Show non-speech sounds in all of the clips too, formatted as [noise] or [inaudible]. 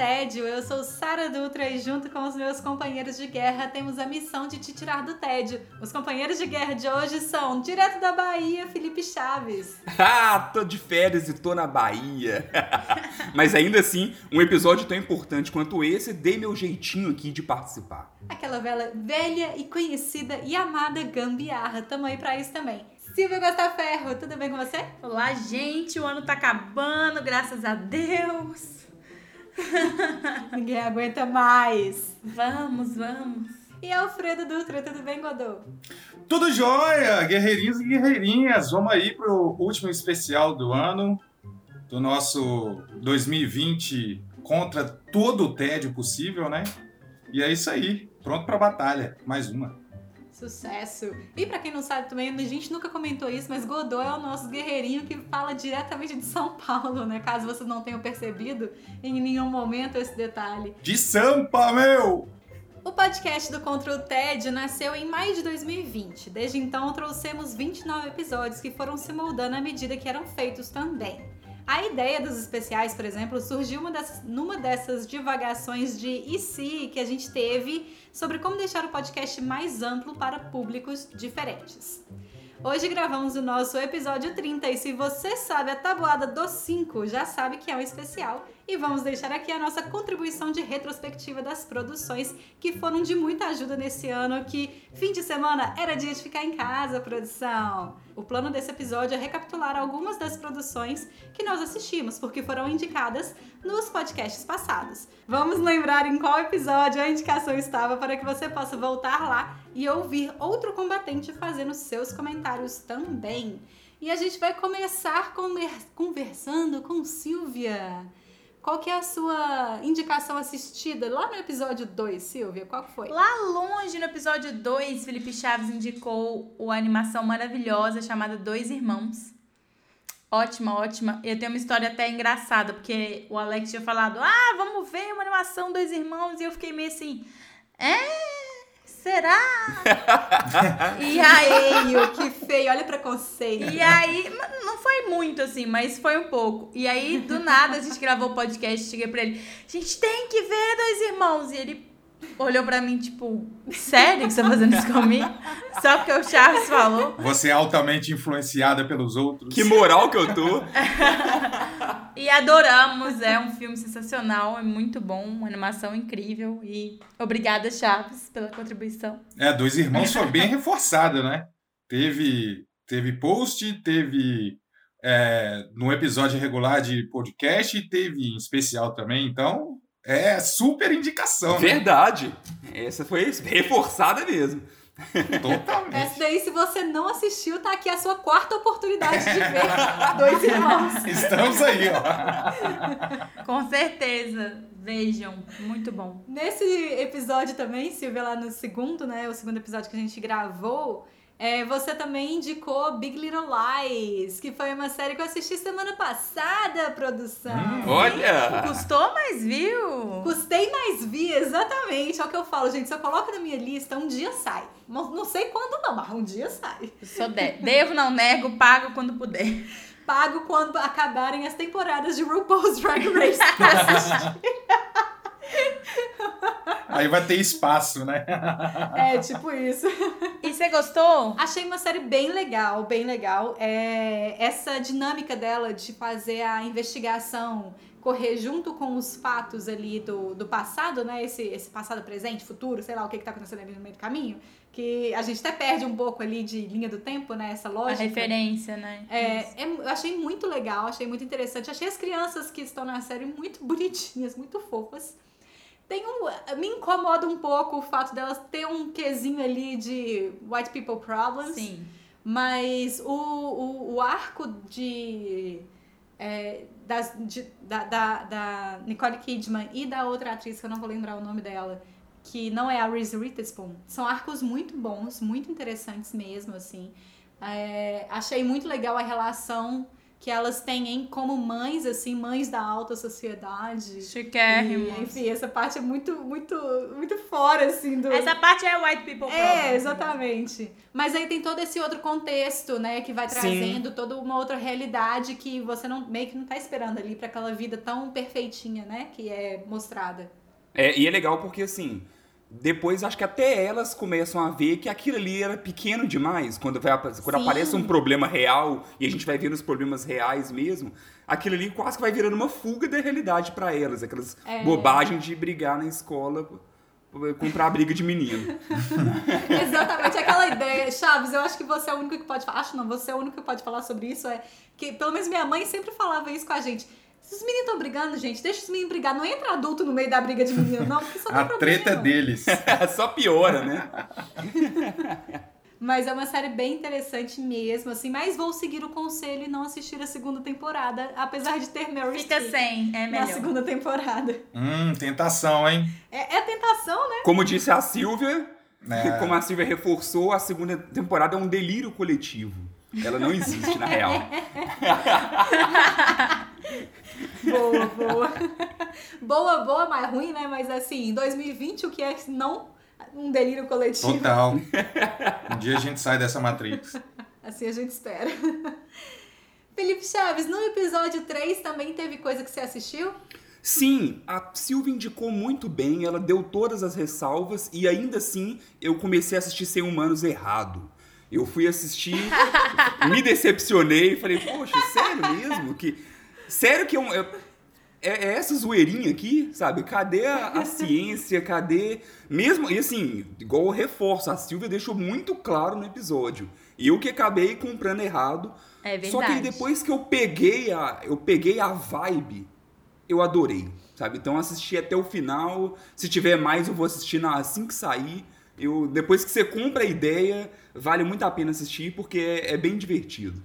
Tédio. Eu sou Sara Dutra e junto com os meus companheiros de guerra temos a missão de te tirar do tédio. Os companheiros de guerra de hoje são, direto da Bahia, Felipe Chaves. [laughs] Ah, tô de férias e tô na Bahia. [laughs] Mas ainda assim, um episódio tão importante quanto esse, dei meu jeitinho aqui de participar. Aquela velha, velha e conhecida e amada gambiarra. Tamo aí pra isso também. Silvia Gostaferro, tudo bem com você? Olá, gente. O ano tá acabando, graças a Deus. [laughs] Ninguém aguenta mais. Vamos, vamos. E Alfredo Dutra, tudo bem, Godô? Tudo jóia, guerreirinhos e guerreirinhas. Vamos aí pro último especial do ano, do nosso 2020 contra todo o tédio possível, né? E é isso aí, pronto pra batalha. Mais uma. Sucesso! E pra quem não sabe também, a gente nunca comentou isso, mas Godô é o nosso guerreirinho que fala diretamente de São Paulo, né? Caso vocês não tenham percebido em nenhum momento esse detalhe. De Sampa, meu! O podcast do Contra o TED nasceu em maio de 2020. Desde então, trouxemos 29 episódios que foram se moldando à medida que eram feitos também. A ideia dos especiais, por exemplo, surgiu dessas, numa dessas divagações de e se que a gente teve sobre como deixar o podcast mais amplo para públicos diferentes. Hoje gravamos o nosso episódio 30 e se você sabe a tabuada dos 5, já sabe que é um especial. E vamos deixar aqui a nossa contribuição de retrospectiva das produções que foram de muita ajuda nesse ano, que fim de semana era dia de ficar em casa, produção. O plano desse episódio é recapitular algumas das produções que nós assistimos, porque foram indicadas nos podcasts passados. Vamos lembrar em qual episódio a indicação estava para que você possa voltar lá e ouvir outro combatente fazendo seus comentários também. E a gente vai começar conversando com Silvia. Qual que é a sua indicação assistida lá no episódio 2, Silvia? Qual foi? Lá longe no episódio 2, Felipe Chaves indicou uma animação maravilhosa chamada Dois Irmãos. Ótima, ótima. Eu tenho uma história até engraçada, porque o Alex tinha falado: "Ah, vamos ver uma animação Dois Irmãos", e eu fiquei meio assim: "É, será? [laughs] e aí, que feio, olha o preconceito. E aí, não foi muito assim, mas foi um pouco. E aí, do nada, a gente gravou o podcast, cheguei pra ele, a gente tem que ver dois irmãos. E ele olhou pra mim, tipo, sério que você tá fazendo isso comigo? Só porque o Charles falou. Você é altamente influenciada pelos outros. Que moral que eu tô. e adoramos, é um filme sensacional, é muito bom, uma animação incrível. E obrigada, Chaves, pela contribuição. É, Dois Irmãos foi bem reforçada, né? Teve, teve post, teve é, no episódio regular de podcast e teve em especial também, então é super indicação. Né? Verdade. Né? Essa foi reforçada mesmo. Totalmente. Essa daí, se você não assistiu, tá aqui a sua quarta oportunidade de ver [laughs] Dois Irmãos. Estamos aí, ó. Com certeza. Vejam, muito bom. Nesse episódio também, Silvia, lá no segundo, né? O segundo episódio que a gente gravou, é, você também indicou Big Little Lies, que foi uma série que eu assisti semana passada, produção. Hum, olha! Custou, mas viu? Custei, mais vi, exatamente. É o que eu falo, gente. Se eu coloco na minha lista, um dia sai. Não, não sei quando não, mas um dia sai. Sou de devo, não nego, pago quando puder. Pago quando acabarem as temporadas de RuPaul's Drag Race pra [laughs] assistir. [laughs] Aí vai ter espaço, né? É, tipo isso. E você gostou? Achei uma série bem legal, bem legal. É, essa dinâmica dela de fazer a investigação correr junto com os fatos ali do, do passado, né? Esse, esse passado, presente, futuro, sei lá o que, que tá acontecendo ali no meio do caminho. Que a gente até perde um pouco ali de linha do tempo, né? Essa lógica. A referência, né? É, é, eu achei muito legal, achei muito interessante. Achei as crianças que estão na série muito bonitinhas, muito fofas. Tem um, me incomoda um pouco o fato delas ter um quesinho ali de white people problems. Sim. Mas o, o, o arco de, é, das, de, da, da, da Nicole Kidman e da outra atriz, que eu não vou lembrar o nome dela, que não é a Reese Witherspoon. São arcos muito bons, muito interessantes mesmo, assim. É, achei muito legal a relação que elas têm em, como mães, assim, mães da alta sociedade. Chiquérrimos. E, enfim, essa parte é muito, muito, muito fora, assim, do... Essa parte é white people problem. É, exatamente. Mas aí tem todo esse outro contexto, né, que vai Sim. trazendo toda uma outra realidade que você não meio que não tá esperando ali pra aquela vida tão perfeitinha, né, que é mostrada. É, e é legal porque, assim, depois acho que até elas começam a ver que aquilo ali era pequeno demais. Quando, vai, quando Sim. aparece um problema real e a gente vai vendo os problemas reais mesmo, aquilo ali quase que vai virando uma fuga da realidade pra elas. Aquelas É. bobagens de brigar na escola, comprar briga de menino. [laughs] Exatamente aquela ideia. Chaves, eu acho que você é o único que pode falar. Acho não, você é o único que pode falar sobre isso. É que, pelo menos minha mãe sempre falava isso com a gente. Se os meninos estão brigando, gente, deixa os meninos brigar. Não entra adulto no meio da briga de menino, não, porque só dá A treta é deles. [laughs] Só piora, né? [laughs] Mas é uma série bem interessante mesmo, assim. Mas vou seguir o conselho e não assistir a segunda temporada, apesar de ter Mary Fica Streep sem, é na melhor. segunda temporada. Hum, tentação, hein? É, é tentação, né? Como disse a Silvia, É. [laughs] como a Silvia reforçou, a segunda temporada é um delírio coletivo. Ela não existe, na real. Boa, boa. [laughs] boa, boa, mas ruim, né? Mas assim, em 2020, o que é não um delírio coletivo? Total. [laughs] Um dia a gente sai dessa Matrix. Assim a gente espera. [laughs] Felipe Chaves, no episódio 3 também teve coisa que você assistiu? Sim, a Silvia indicou muito bem, ela deu todas as ressalvas e ainda assim eu comecei a assistir Sem Humanos errado. Eu fui assistir, me decepcionei, falei, poxa, sério mesmo? Que, sério que é, um- é, é essa zoeirinha aqui, sabe? Cadê a, a [laughs] ciência? Cadê. Mesmo. E assim, igual eu reforço, a Silvia deixou muito claro no episódio. E eu que acabei comprando errado. É verdade. Só que depois que eu peguei a, eu peguei a vibe, eu adorei, sabe? Então assisti até o final. Se tiver mais, eu vou assistir na, assim que sair. Eu, depois que você compra a ideia, vale muito a pena assistir porque é, é bem divertido.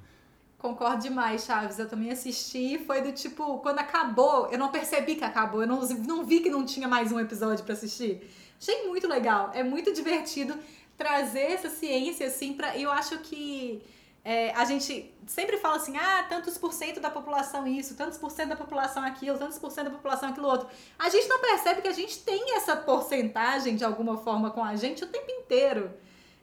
Concordo demais, Chaves. Eu também assisti. Foi do tipo, quando acabou, eu não percebi que acabou. Eu não, não vi que não tinha mais um episódio pra assistir. Achei muito legal. É muito divertido trazer essa ciência, assim, pra. Eu acho que é, a gente sempre fala assim: ah, tantos por cento da população isso, tantos por cento da população aquilo, tantos por cento da população aquilo outro. A gente não percebe que a gente tem essa porcentagem de alguma forma com a gente o tempo inteiro.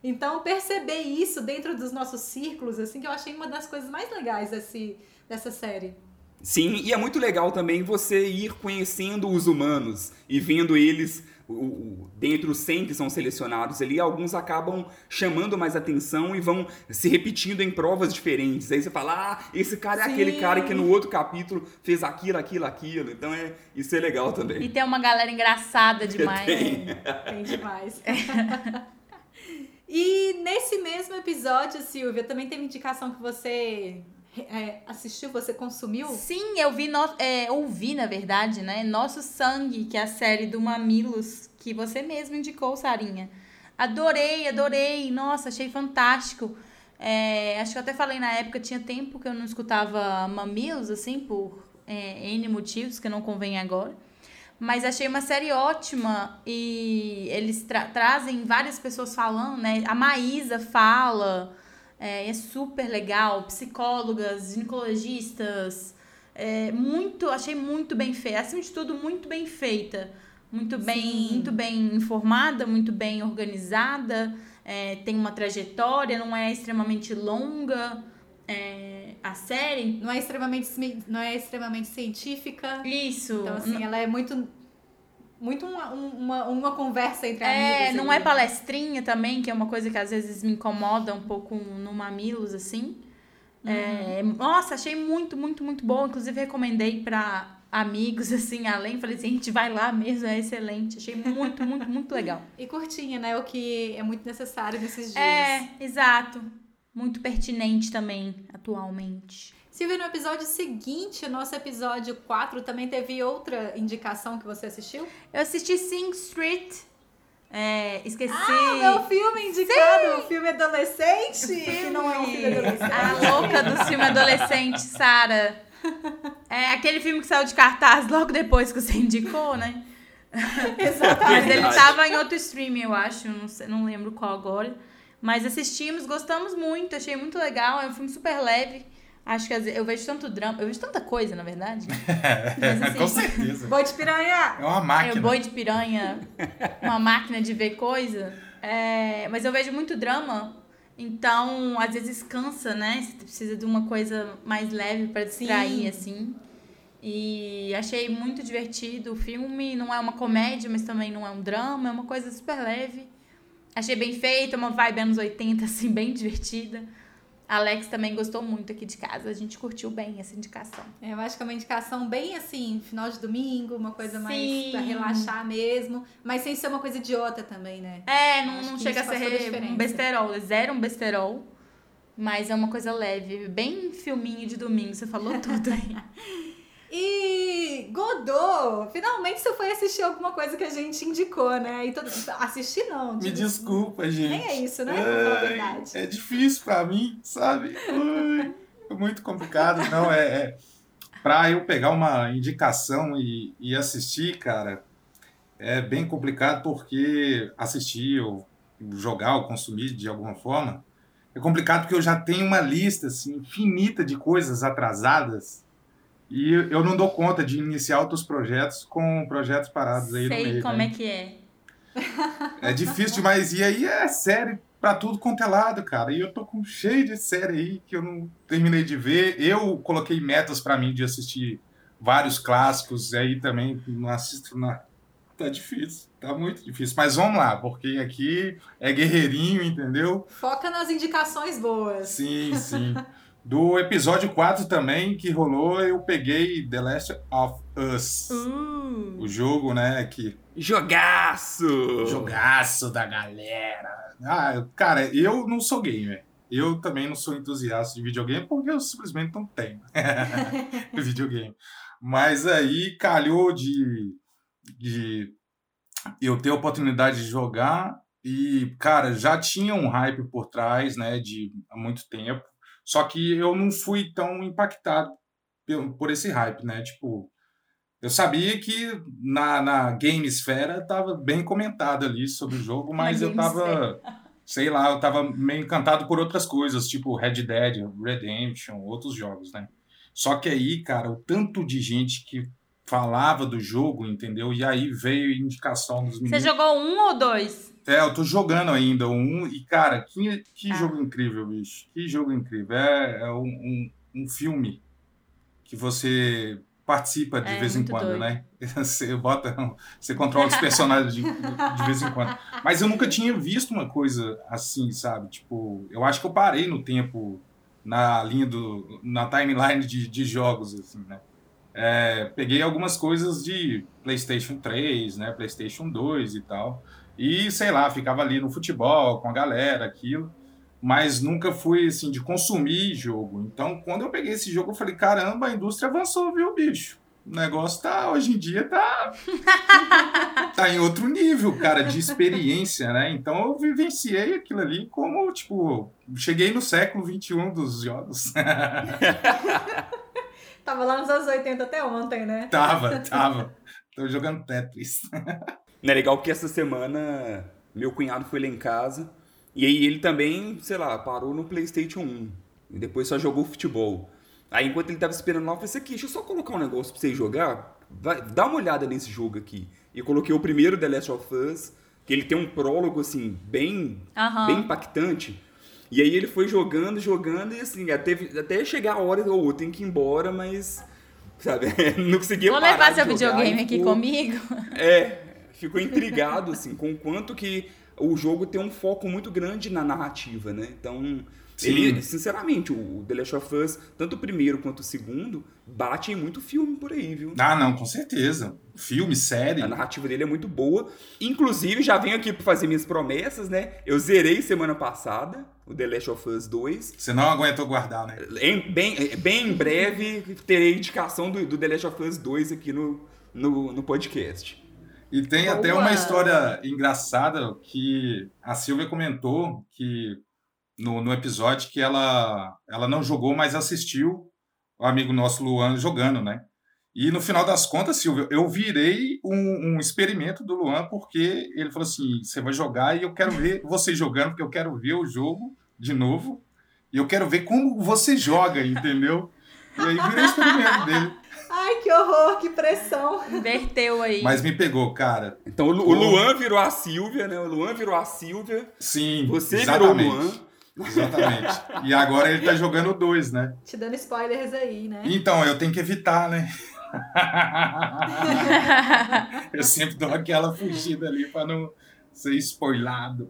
Então, perceber isso dentro dos nossos círculos, assim, que eu achei uma das coisas mais legais desse, dessa série. Sim, e é muito legal também você ir conhecendo os humanos e vendo eles, o, o, dentre os 100 que são selecionados ali, alguns acabam chamando mais atenção e vão se repetindo em provas diferentes. Aí você fala, ah, esse cara é Sim. aquele cara que no outro capítulo fez aquilo, aquilo, aquilo. Então é, isso é legal E também. tem uma galera engraçada demais. [laughs] Tem. Tem demais. [laughs] e nesse mesmo episódio, Silvia, também teve indicação que você é, assistiu, você consumiu? Sim, eu vi, no, é, ouvi, na verdade, né? Nosso Sangue, que é a série do Mamilos, que você mesmo indicou, Sarinha. Adorei, adorei. Nossa, achei fantástico. É, acho que eu até falei na época, tinha tempo que eu não escutava Mamilos, assim, por é, N motivos, que não convém agora. Mas achei uma série ótima e eles tra- trazem várias pessoas falando, né? A Maísa fala, é, é super legal. Psicólogas, ginecologistas, é, muito, achei muito bem feita. Acima de tudo, muito bem feita. Muito bem, Sim. muito bem informada, muito bem organizada. é, tem uma trajetória, não é extremamente longa. é, a série. Não é extremamente, não é extremamente científica. Isso. Então, assim, ela é muito. Muito uma, uma, uma conversa entre É, amigos. não é palestrinha também, que é uma coisa que às vezes me incomoda um pouco no Mamilos, assim. É, nossa, achei muito, muito, muito bom. Inclusive, recomendei pra amigos, [laughs] assim, além. Falei assim, gente, vai lá mesmo, é excelente. Achei muito, muito, muito legal. E curtinha, né? O que é muito necessário nesses dias. É, exato. Muito pertinente também, atualmente. Silvia, no episódio seguinte, nosso episódio 4, também teve outra indicação que você assistiu? Eu assisti Sing Street. É, esqueci. Ah, meu filme indicado! O filme adolescente! Que não é um filme adolescente. A louca do filme adolescente, Sara. É aquele filme que saiu de cartaz logo depois que você indicou, né? [laughs] Exatamente. Mas ele tava em outro streaming, eu acho, não, sei, não lembro qual agora. Mas assistimos, gostamos muito, achei muito legal, é um filme super leve. Acho que às vezes- eu vejo tanto drama, eu vejo tanta coisa, na verdade. [laughs] Mas, assim, Com certeza. Boi de piranha! É uma É máquina. o boi de piranha, uma máquina de ver coisa. É, mas eu vejo muito drama, então às vezes cansa, né? Você precisa de uma coisa mais leve pra distrair, Sim. assim. E achei muito divertido o filme. Não é uma comédia, mas também não é um drama, é uma coisa super leve. Achei bem feita, uma vibe anos 80, [laughs] assim, bem divertida. Alex também gostou muito aqui de casa. A gente curtiu bem essa indicação. Eu acho que é uma indicação bem assim, final de domingo, uma coisa mais Sim. pra relaxar mesmo, mas sem ser uma coisa idiota também, né? É, não, não chega a ser um besterol, é zero um besterol. Mas é uma coisa leve, bem filminho de domingo, você falou tudo aí. [laughs] E Godot, finalmente você foi assistir alguma coisa que a gente indicou, né? E todo... Assistir não. Me digo- desculpa, gente. Nem é isso, né? Ai, verdade. É difícil pra mim, sabe? Ai, é muito complicado. Não, é, é. Pra eu pegar uma indicação e, e assistir, cara, é bem complicado porque assistir ou jogar ou consumir de alguma forma é complicado porque eu já tenho uma lista assim, infinita de coisas atrasadas e eu não dou conta de iniciar outros projetos com projetos parados aí no Sei meio. como né? é que é. É difícil demais. E aí é série pra tudo quanto é lado, cara. E eu tô com cheio de série aí que eu não terminei de ver. Eu coloquei metas pra mim de assistir vários clássicos. E aí também não assisto nada. Tá difícil. Tá muito difícil. Mas vamos lá, porque aqui é guerreirinho, entendeu? Foca nas indicações boas. Sim, sim. [laughs] Do episódio 4 também que rolou, eu peguei The Last of Us. Uh, O jogo, né, que Jogaço! Jogaço da galera. Ah, cara, eu não sou gamer. Eu também não sou entusiasta de videogame porque eu simplesmente não tenho [laughs] [laughs] videogame. Mas aí calhou de, de eu ter a oportunidade de jogar e, cara, já tinha um hype por trás, né, de há muito tempo. Só que eu não fui tão impactado por, esse hype, né? Tipo, eu sabia que na, na Gamesfera tava bem comentado ali sobre o jogo, [laughs] mas eu tava, sei lá, eu tava meio encantado por outras coisas, tipo Red Dead, Redemption, outros jogos, né? Só que aí, cara, o tanto de gente que falava do jogo, entendeu? E aí veio a indicação dos Você meninos. jogou um ou dois? É, eu tô jogando ainda um, e cara, que, que Ah. jogo incrível, bicho. Que jogo incrível. É, é um, um, um filme que você participa de É, vez em quando, doido. né? [laughs] Você bota, você controla os personagens de, de vez em quando. Mas eu nunca tinha visto uma coisa assim, sabe? Tipo, eu acho que eu parei no tempo na linha do na timeline de, de jogos assim, né? É, peguei algumas coisas de PlayStation 3, né, PlayStation 2 e tal. E sei lá, ficava ali no futebol com a galera, aquilo, mas nunca fui assim de consumir jogo. Então, quando eu peguei esse jogo, eu falei: "Caramba, a indústria avançou, viu, bicho?" O negócio tá, hoje em dia, tá. [laughs] tá em outro nível, cara, de experiência, né? Então eu vivenciei aquilo ali como, tipo, cheguei no século XXI dos jogos. [laughs] Tava lá nos anos 80 até ontem, né? tava, tava. [laughs] Tô jogando Tetris. Não é legal que essa semana meu cunhado foi lá em casa e aí ele também, sei lá, parou no PlayStation 1 e depois só jogou futebol. Aí enquanto ele tava esperando lá, eu falei assim, aqui, deixa eu só colocar um negócio pra você jogar. Vai, dá uma olhada nesse jogo aqui. E eu coloquei o primeiro The Last of Us, que ele tem um prólogo assim bem Aham. bem impactante. E aí ele foi jogando, jogando, e assim, até, até chegar a hora, ou oh, tem que ir embora, mas, sabe, [laughs] não conseguia Vou levar seu videogame aqui comigo. É, ficou intrigado, assim, com o quanto que o jogo tem um foco muito grande na narrativa, né? Então, Sim. ele, sinceramente, o The Last of Us, tanto o primeiro quanto o segundo, bate em muito filme por aí, viu? Ah, não, com certeza. Filme, série. A narrativa dele é muito boa. Inclusive, já venho aqui para fazer minhas promessas, né? Eu zerei semana passada o The Last of Us 2. Você não aguentou guardar, né? Em, bem, bem em breve terei indicação do, do The Last of Us 2 aqui no, no, no podcast. E tem Boa. até uma história engraçada que a Silvia comentou que no, no episódio que ela, ela não jogou, mas assistiu o amigo nosso Luan jogando, né? E no final das contas, Silvio, eu virei um, um, experimento do Luan, porque ele falou assim: você vai jogar e eu quero ver você jogando, porque eu quero ver o jogo de novo. E eu quero ver como você joga, entendeu? E aí virei experimento dele. Ai, que horror, que pressão. Inverteu aí. Mas me pegou, cara. Então o, o Luan virou a Silvia, né? O Luan virou a Silvia. Sim. Você exatamente. virou o Luan. Exatamente. E agora ele tá jogando dois, né? Te dando spoilers aí, né? Então, eu tenho que evitar, né? [laughs] eu sempre dou aquela fugida ali para não ser spoilado.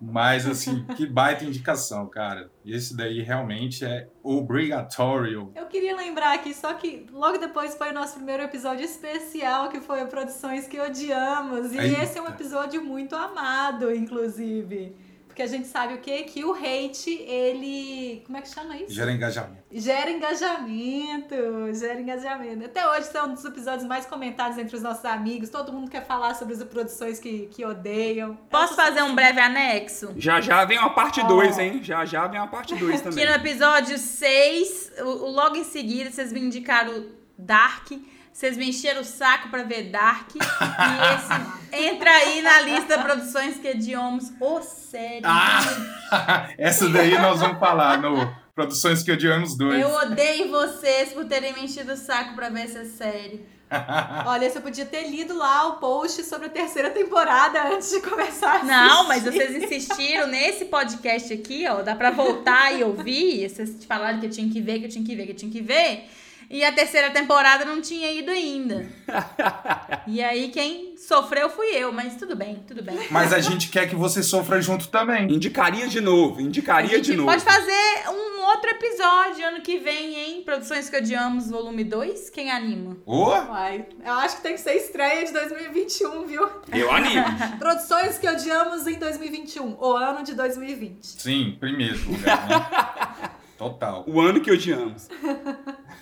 Mas, assim, que baita indicação, cara. Esse daí realmente é obrigatório. Eu queria lembrar aqui, só que logo depois foi o nosso primeiro episódio especial, que foi Produções que Odiamos. E Eita. esse é um episódio muito amado, inclusive. Porque a gente sabe o quê? Que o hate, ele. Como é que chama isso? Gera engajamento. Gera engajamento. Gera engajamento. Até hoje é um dos episódios mais comentados entre os nossos amigos. Todo mundo quer falar sobre as produções que, que odeiam. Posso fazer um breve anexo? Já já vem uma parte 2, oh. hein? Já já vem uma parte 2 também. que no episódio 6, logo em seguida, vocês me indicaram Dark. Vocês me encheram o saco pra ver Dark. e esse [laughs] entra aí na lista de produções que odiamos. Ô, oh, sério. Ah, [laughs] essa daí nós vamos falar no Produções que odiamos dois. Eu odeio vocês por terem me enchido o saco pra ver essa série. [laughs] Olha, você podia ter lido lá o post sobre a terceira temporada antes de começar a Não, mas vocês insistiram nesse podcast aqui, ó. Dá pra voltar e ouvir. Vocês falaram que eu tinha que ver, que eu tinha que ver, que eu tinha que ver. E a terceira temporada não tinha ido ainda. [laughs] e aí quem sofreu fui eu, mas tudo bem, tudo bem. Mas a gente quer que você sofra junto também. Indicaria de novo, indicaria de novo. Pode fazer um outro episódio ano que vem, hein? Produções que odiamos, volume 2. Quem anima? Oh. Vai. Eu acho que tem que ser estreia de 2021, viu? Eu animo. [laughs] Produções que odiamos em 2021, o ano de 2020. Sim, primeiro lugar, né? [laughs] Total. O ano que odiamos.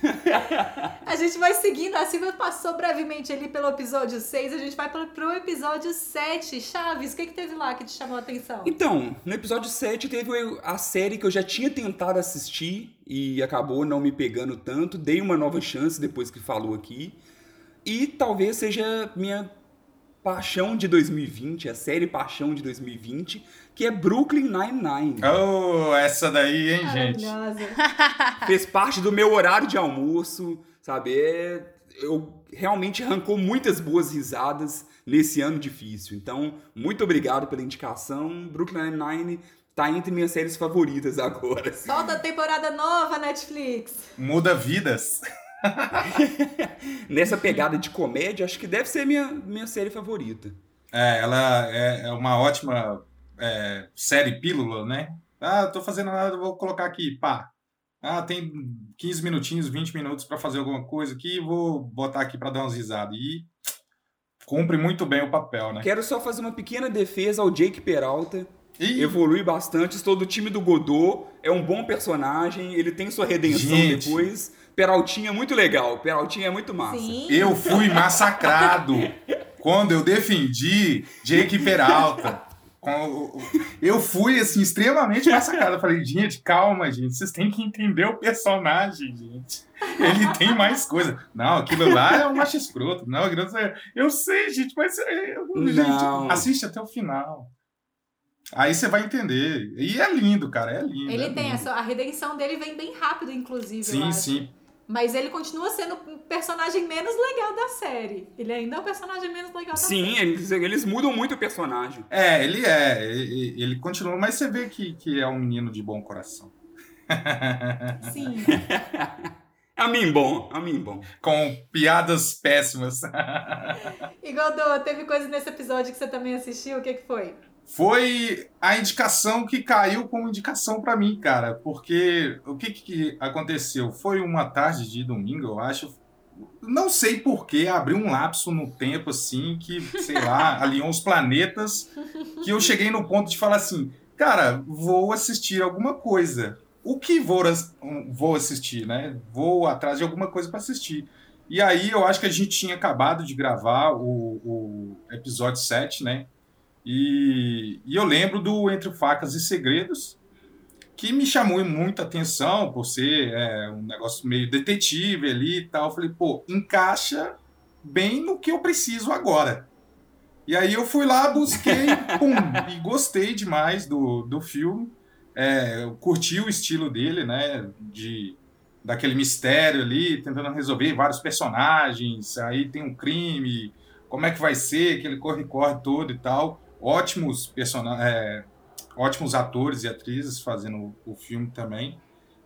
[laughs] a gente vai seguindo, a Silvia passou brevemente ali pelo episódio 6, a gente vai pro, episódio 7. Chaves, o que, que teve lá que te chamou a atenção? Então, no episódio 7 teve a série que eu já tinha tentado assistir e acabou não me pegando tanto. Dei uma nova chance depois que falou aqui. E talvez seja minha paixão de 2020, a série Paixão de 2020, que é Brooklyn Nine-Nine. Oh, essa daí, hein, gente? [laughs] Fez parte do meu horário de almoço, sabe? É, eu realmente arrancou muitas boas risadas nesse ano difícil. Então, muito obrigado pela indicação. Brooklyn Nine-Nine tá entre minhas séries favoritas agora. Solta a temporada nova, Netflix. Muda vidas. [laughs] Nessa pegada de comédia, acho que deve ser minha, minha série favorita. É, ela é, é uma ótima é, série pílula, né? Ah, tô fazendo nada, vou colocar aqui, pá. Ah, tem 15 minutinhos, 20 minutos para fazer alguma coisa aqui, vou botar aqui para dar umas risadas. E cumpre muito bem o papel, né? Quero só fazer uma pequena defesa ao Jake Peralta. Ih. Evolui bastante, estou do time do Godot, é um bom personagem, ele tem sua redenção Gente. depois. Peraltinha é muito legal, Peraltinha é muito massa. Sim. Eu fui massacrado quando eu defendi Jake Peralta. Eu fui, assim, extremamente massacrado. Eu falei, gente, calma, gente. Vocês têm que entender o personagem, gente. Ele tem mais coisa. Não, aquilo lá é um macho escroto. Não, é... eu sei, gente, mas. É, gente, assiste até o final. Aí você vai entender. E é lindo, cara, é lindo. Ele é tem lindo. a redenção dele vem bem rápido, inclusive. Sim, sim. Mas ele continua sendo o personagem menos legal da série. Ele ainda é o personagem menos legal da Sim, série. Sim, eles, eles mudam muito o personagem. É, ele é. Ele, ele continua, mas você vê que, que é um menino de bom coração. Sim. [laughs] A mim bom, a mim bom. Com piadas péssimas. [laughs] e Godô, teve coisa nesse episódio que você também assistiu? O que, que foi? Foi a indicação que caiu como indicação para mim, cara. Porque o que, que aconteceu? Foi uma tarde de domingo, eu acho. Não sei porquê, abriu um lapso no tempo, assim, que, sei lá, [laughs] alinhou os planetas, que eu cheguei no ponto de falar assim, cara, vou assistir alguma coisa. O que vou, vou assistir, né? Vou atrás de alguma coisa para assistir. E aí eu acho que a gente tinha acabado de gravar o, o episódio 7, né? E, e eu lembro do Entre Facas e Segredos, que me chamou muita atenção por ser é, um negócio meio detetive ali e tal. Eu falei, pô, encaixa bem no que eu preciso agora. E aí eu fui lá, busquei, [laughs] pum, e gostei demais do, do filme. É, eu curti o estilo dele, né? De, daquele mistério ali, tentando resolver vários personagens. Aí tem um crime, como é que vai ser, aquele corre-corre todo e tal. Ótimos personagens. É, ótimos atores e atrizes fazendo o, o filme também.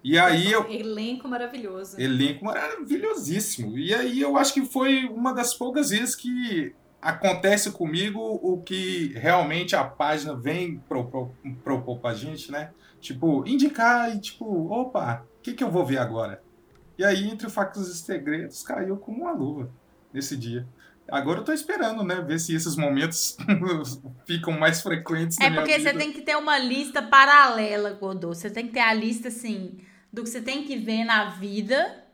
E aí eu. Elenco maravilhoso. Elenco maravilhosíssimo. E aí eu acho que foi uma das poucas vezes que acontece comigo o que realmente a página vem propor, propor pra gente, né? Tipo, indicar e tipo, opa, o que, que eu vou ver agora? E aí, entre facas e segredos, caiu como uma luva nesse dia. Agora eu tô esperando, né? Ver se esses momentos [laughs] ficam mais frequentes. É porque você tem que ter uma lista paralela, Godô. Você tem que ter a lista, assim, do que você tem que ver na vida.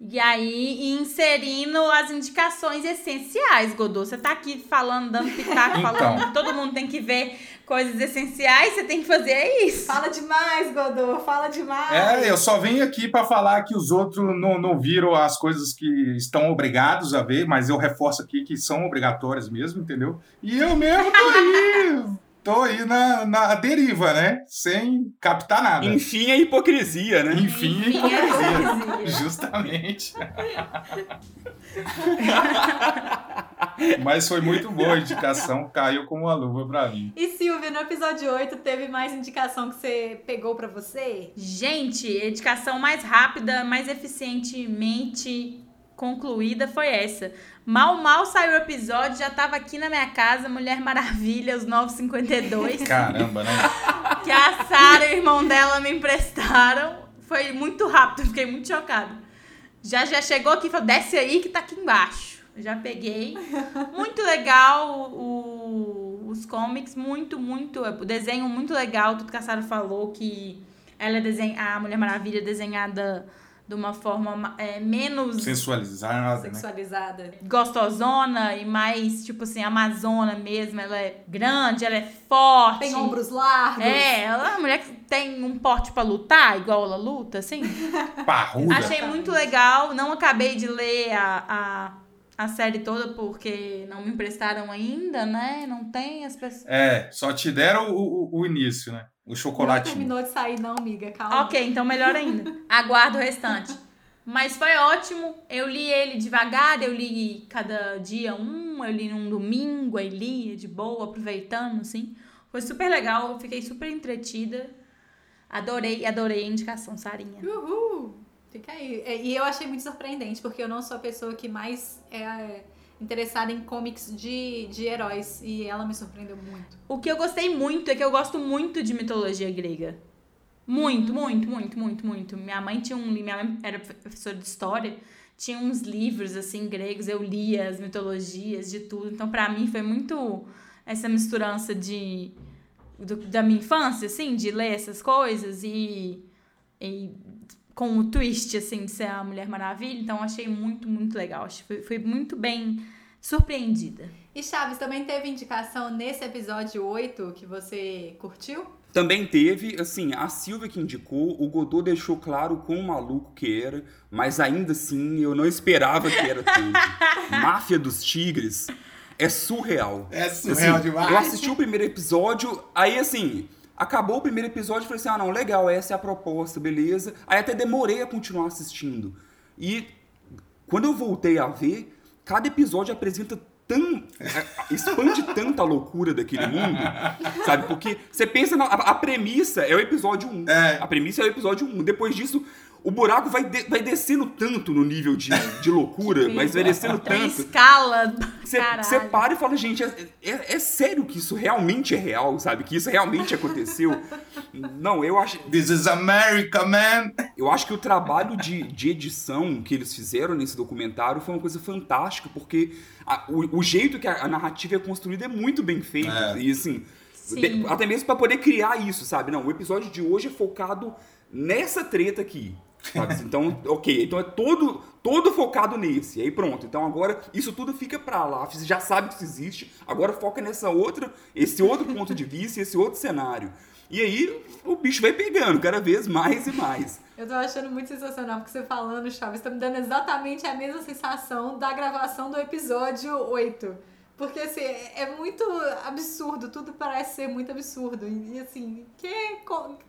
E aí, inserindo as indicações essenciais, Godô. Você tá aqui falando, dando pitaco, então. falando que todo mundo tem que ver coisas essenciais, você tem que fazer isso. Fala demais, Godô, fala demais. É, eu só venho aqui para falar que os outros não, não viram as coisas que estão obrigados a ver, mas eu reforço aqui que são obrigatórias mesmo, entendeu? E eu mesmo tô aí. [laughs] tô aí na, na deriva, né? Sem captar nada. Enfim, a hipocrisia, né? Enfim, Enfim a hipocrisia. Justamente. Mas foi muito boa a indicação, caiu como uma luva pra mim. E Silvia, no episódio 8, teve mais indicação que você pegou pra você? Gente, indicação mais rápida, mais eficientemente concluída foi essa. Mal, mal saiu o episódio, já tava aqui na minha casa, Mulher Maravilha, os 952. Caramba, né? [laughs] Que a Sara e o irmão dela me emprestaram. Foi muito rápido, fiquei muito chocada. Já já chegou aqui e falou: desce aí que tá aqui embaixo. Já peguei. Muito legal o, os comics, muito, muito. O desenho muito legal, tudo que a Sara falou, que ela é desenha, a Mulher Maravilha é desenhada de uma forma é, menos sensualizada, sexualizada, né? gostosona e mais tipo assim amazona mesmo. Ela é grande, ela é forte, tem ombros largos. É, ela é uma mulher que tem um porte para lutar, igual ela luta, assim. [laughs] Parruda. Achei muito legal. Não acabei de ler a, a a série toda porque não me emprestaram ainda, né? Não tem as pessoas. É, só te deram o, o, o início, né? O chocolate. Não terminou de sair, não, amiga. Calma. Ok, então melhor ainda. Aguardo o restante. Mas foi ótimo. Eu li ele devagar, eu li cada dia um, eu li num domingo, aí lia de boa, aproveitando, assim. Foi super legal, eu fiquei super entretida. Adorei, adorei a indicação, Sarinha. Uhul! Fica aí. E eu achei muito surpreendente, porque eu não sou a pessoa que mais é interessada em comics de, de heróis. E ela me surpreendeu muito. O que eu gostei muito é que eu gosto muito de mitologia grega. Muito, muito, muito, muito, muito. Minha mãe tinha um. Minha mãe era professora de história, tinha uns livros assim gregos, eu lia as mitologias de tudo. Então, para mim, foi muito essa misturança de. Do, da minha infância, assim, de ler essas coisas e, e com o twist, assim, de ser a Mulher Maravilha. Então, achei muito, muito legal. Acho que fui, muito bem surpreendida. E Chaves, também teve indicação nesse episódio 8 que você curtiu? Também teve, assim, a Silvia que indicou, o Godot deixou claro quão maluco que era, mas ainda assim eu não esperava que era tanto. [laughs] Máfia dos Tigres é surreal. É surreal assim, demais. Eu assisti o primeiro episódio, aí assim, Acabou o primeiro episódio e falei assim: ah, não, legal, essa é a proposta, beleza. Aí até demorei a continuar assistindo. E quando eu voltei a ver, cada episódio apresenta tão. É, expande [laughs] tanta loucura daquele mundo, sabe? Porque você pensa na. A, a premissa é o episódio 1. É. A premissa é o episódio 1. Depois disso, o buraco vai, de, vai descendo tanto no nível de, de loucura, [laughs] mas vai descendo Tem tanto. escala. Você para e fala, gente, é, é, é, sério que isso realmente é real, sabe? Que isso realmente aconteceu? [laughs] Não, eu acho. This is America, man! Eu acho que o trabalho de, de edição que eles fizeram nesse documentário foi uma coisa fantástica, porque a, o, o, jeito que a, a, narrativa é construída é muito bem feito. É. E assim. De, até mesmo para poder criar isso, sabe? Não, o episódio de hoje é focado nessa treta aqui. Então, ok, então é todo, todo focado nesse. Aí pronto. Então agora isso tudo fica pra lá. Você já sabe que isso existe. Agora foca nessa outra, esse outro ponto de vista, esse outro cenário. E aí o bicho vai pegando cada vez mais e mais. Eu tô achando muito sensacional, porque você falando, Chaves, tá me dando exatamente a mesma sensação da gravação do episódio 8. Porque, assim, é muito absurdo, tudo parece ser muito absurdo. E, assim, que,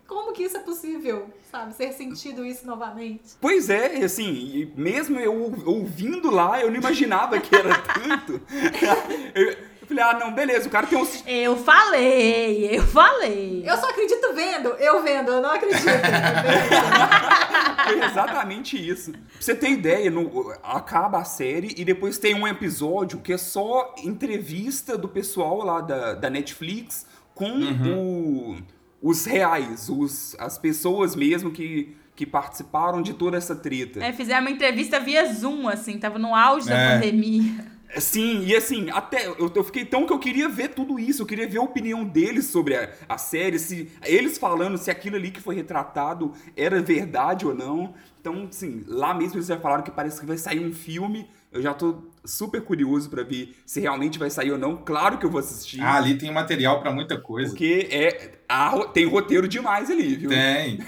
como que isso é possível, sabe? Ser sentido isso novamente? Pois é, e assim, mesmo eu ouvindo lá, eu não imaginava que era [laughs] tanto. [laughs] Falei, ah, não, beleza, o cara tem um. Eu falei, eu falei. Eu só acredito vendo, eu vendo, eu não acredito. [laughs] Foi exatamente isso. Pra você ter ideia, no, acaba a série e depois tem um episódio que é só entrevista do pessoal lá da, da Netflix com uhum. o, os reais, os, as pessoas mesmo que que participaram de toda essa treta. É, fizeram uma entrevista via Zoom, assim, tava no auge é. da pandemia. Sim, e assim, até eu, eu, fiquei tão que eu queria ver tudo isso, eu queria ver a opinião deles sobre a, a série, se eles falando se aquilo ali que foi retratado era verdade ou não. Então, assim, lá mesmo eles já falaram que parece que vai sair um filme. Eu já tô super curioso para ver se realmente vai sair ou não. Claro que eu vou assistir. Ah, ali tem material para muita coisa. Porque é, a, tem roteiro demais ali, viu? Tem.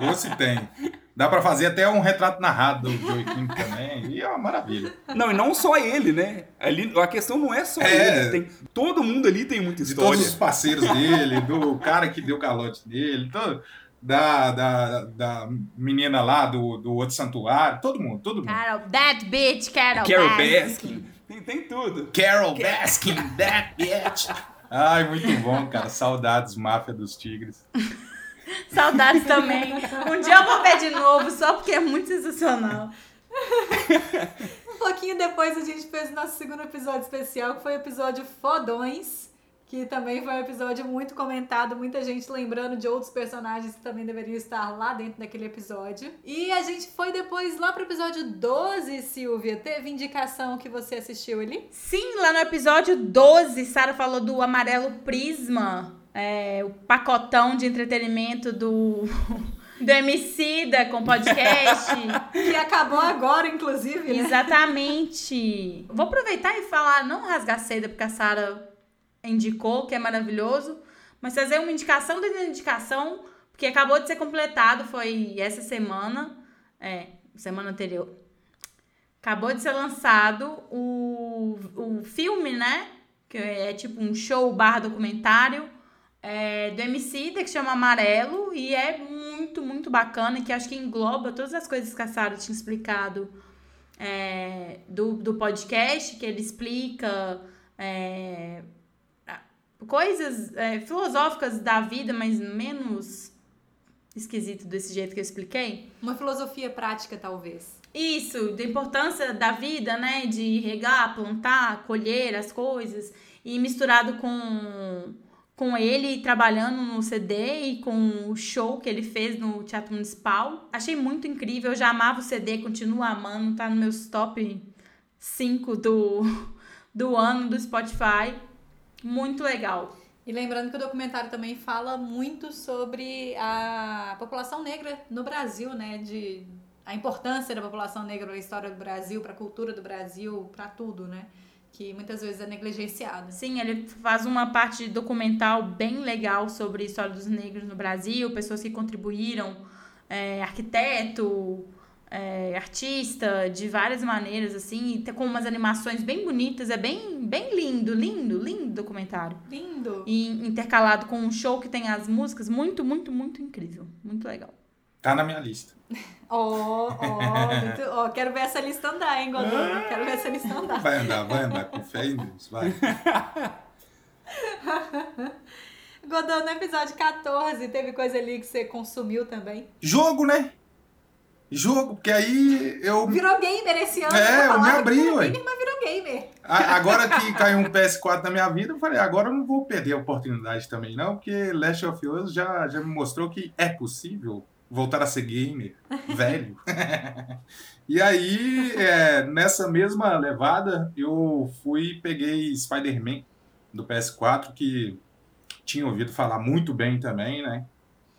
Ou se tem. [laughs] Dá para fazer até um retrato narrado do Joaquim também. E é uma maravilha. Não, e não só ele, né? Ali, a questão não é só é, ele. Tem, todo mundo ali tem muita história. De todos os parceiros dele, do cara que deu calote dele, todo, da, da, da menina lá do, do outro santuário. Todo mundo, todo mundo. Carol, that bitch, Carol, Carol Baskin. Baskin. Tem, tem tudo. Carol Baskin, that bitch. Ai, muito bom, cara. Saudades, máfia dos tigres. [laughs] Saudades [laughs] também. Um dia eu vou ver de novo, só porque é muito sensacional. um pouquinho depois a gente fez o nosso segundo episódio especial, que foi o episódio Fodões, que também foi um episódio muito comentado, muita gente lembrando de outros personagens que também deveriam estar lá dentro daquele episódio. E a gente foi depois lá pro episódio 12, Silvia. Teve indicação que você assistiu ali? Sim, lá no episódio 12, Sara falou do amarelo prisma é, o pacotão de entretenimento do, [laughs] do Emicida com podcast. [laughs] que acabou agora, inclusive. Né? Exatamente. Vou aproveitar e falar, não rasgar seda, porque a Sara indicou, que é maravilhoso, mas fazer uma indicação dentro da indicação, porque acabou de ser completado, foi essa semana, é, semana anterior. Acabou de ser lançado o, o filme, né? Que é tipo um show barra documentário é, do MC, que chama Amarelo, e é muito, muito bacana, que acho que engloba todas as coisas que a Sara tinha explicado é, do, do podcast, que ele explica é, coisas é, filosóficas da vida, mas menos esquisito desse jeito que eu expliquei. Uma filosofia prática, talvez. Isso, da importância da vida, né? De regar, plantar, colher as coisas, e misturado com com ele trabalhando no CD e com o show que ele fez no Teatro Municipal. Achei muito incrível, eu já amava o CD, continuo amando, tá no meus top 5 do, [laughs] do ano do Spotify. Muito legal. E lembrando que o documentário também fala muito sobre a população negra no Brasil, né? De a importância da população negra na história do Brasil, para a cultura do Brasil, para tudo, né? Que muitas vezes é negligenciado. Sim, ele faz uma parte documental bem legal sobre a história dos negros no Brasil, pessoas que contribuíram, é, arquiteto, é, artista, de várias maneiras, assim, com umas animações bem bonitas, é bem, bem lindo, lindo, lindo documentário. Lindo! E intercalado com um show que tem as músicas, muito, muito, muito incrível, muito legal. Tá na minha lista. [laughs] Ó, ó, ó, quero ver essa lista andar, hein, Godô? Quero ver essa lista andar. Vai andar, vai andar, com fé em Deus, vai. [laughs] Godô, no episódio 14, teve coisa ali que você consumiu também? Jogo, né? Jogo, porque aí eu. Virou gamer esse ano. É, eu me abri, ué. Mas virou gamer. Agora que [laughs] caiu um PS4 na minha vida, eu falei, agora eu não vou perder a oportunidade também, não, porque Last of Us já, já me mostrou que é possível voltar a ser gamer, velho. e aí, é, nessa mesma levada, eu fui peguei Spider-Man do PS4, que tinha ouvido falar muito bem também, né?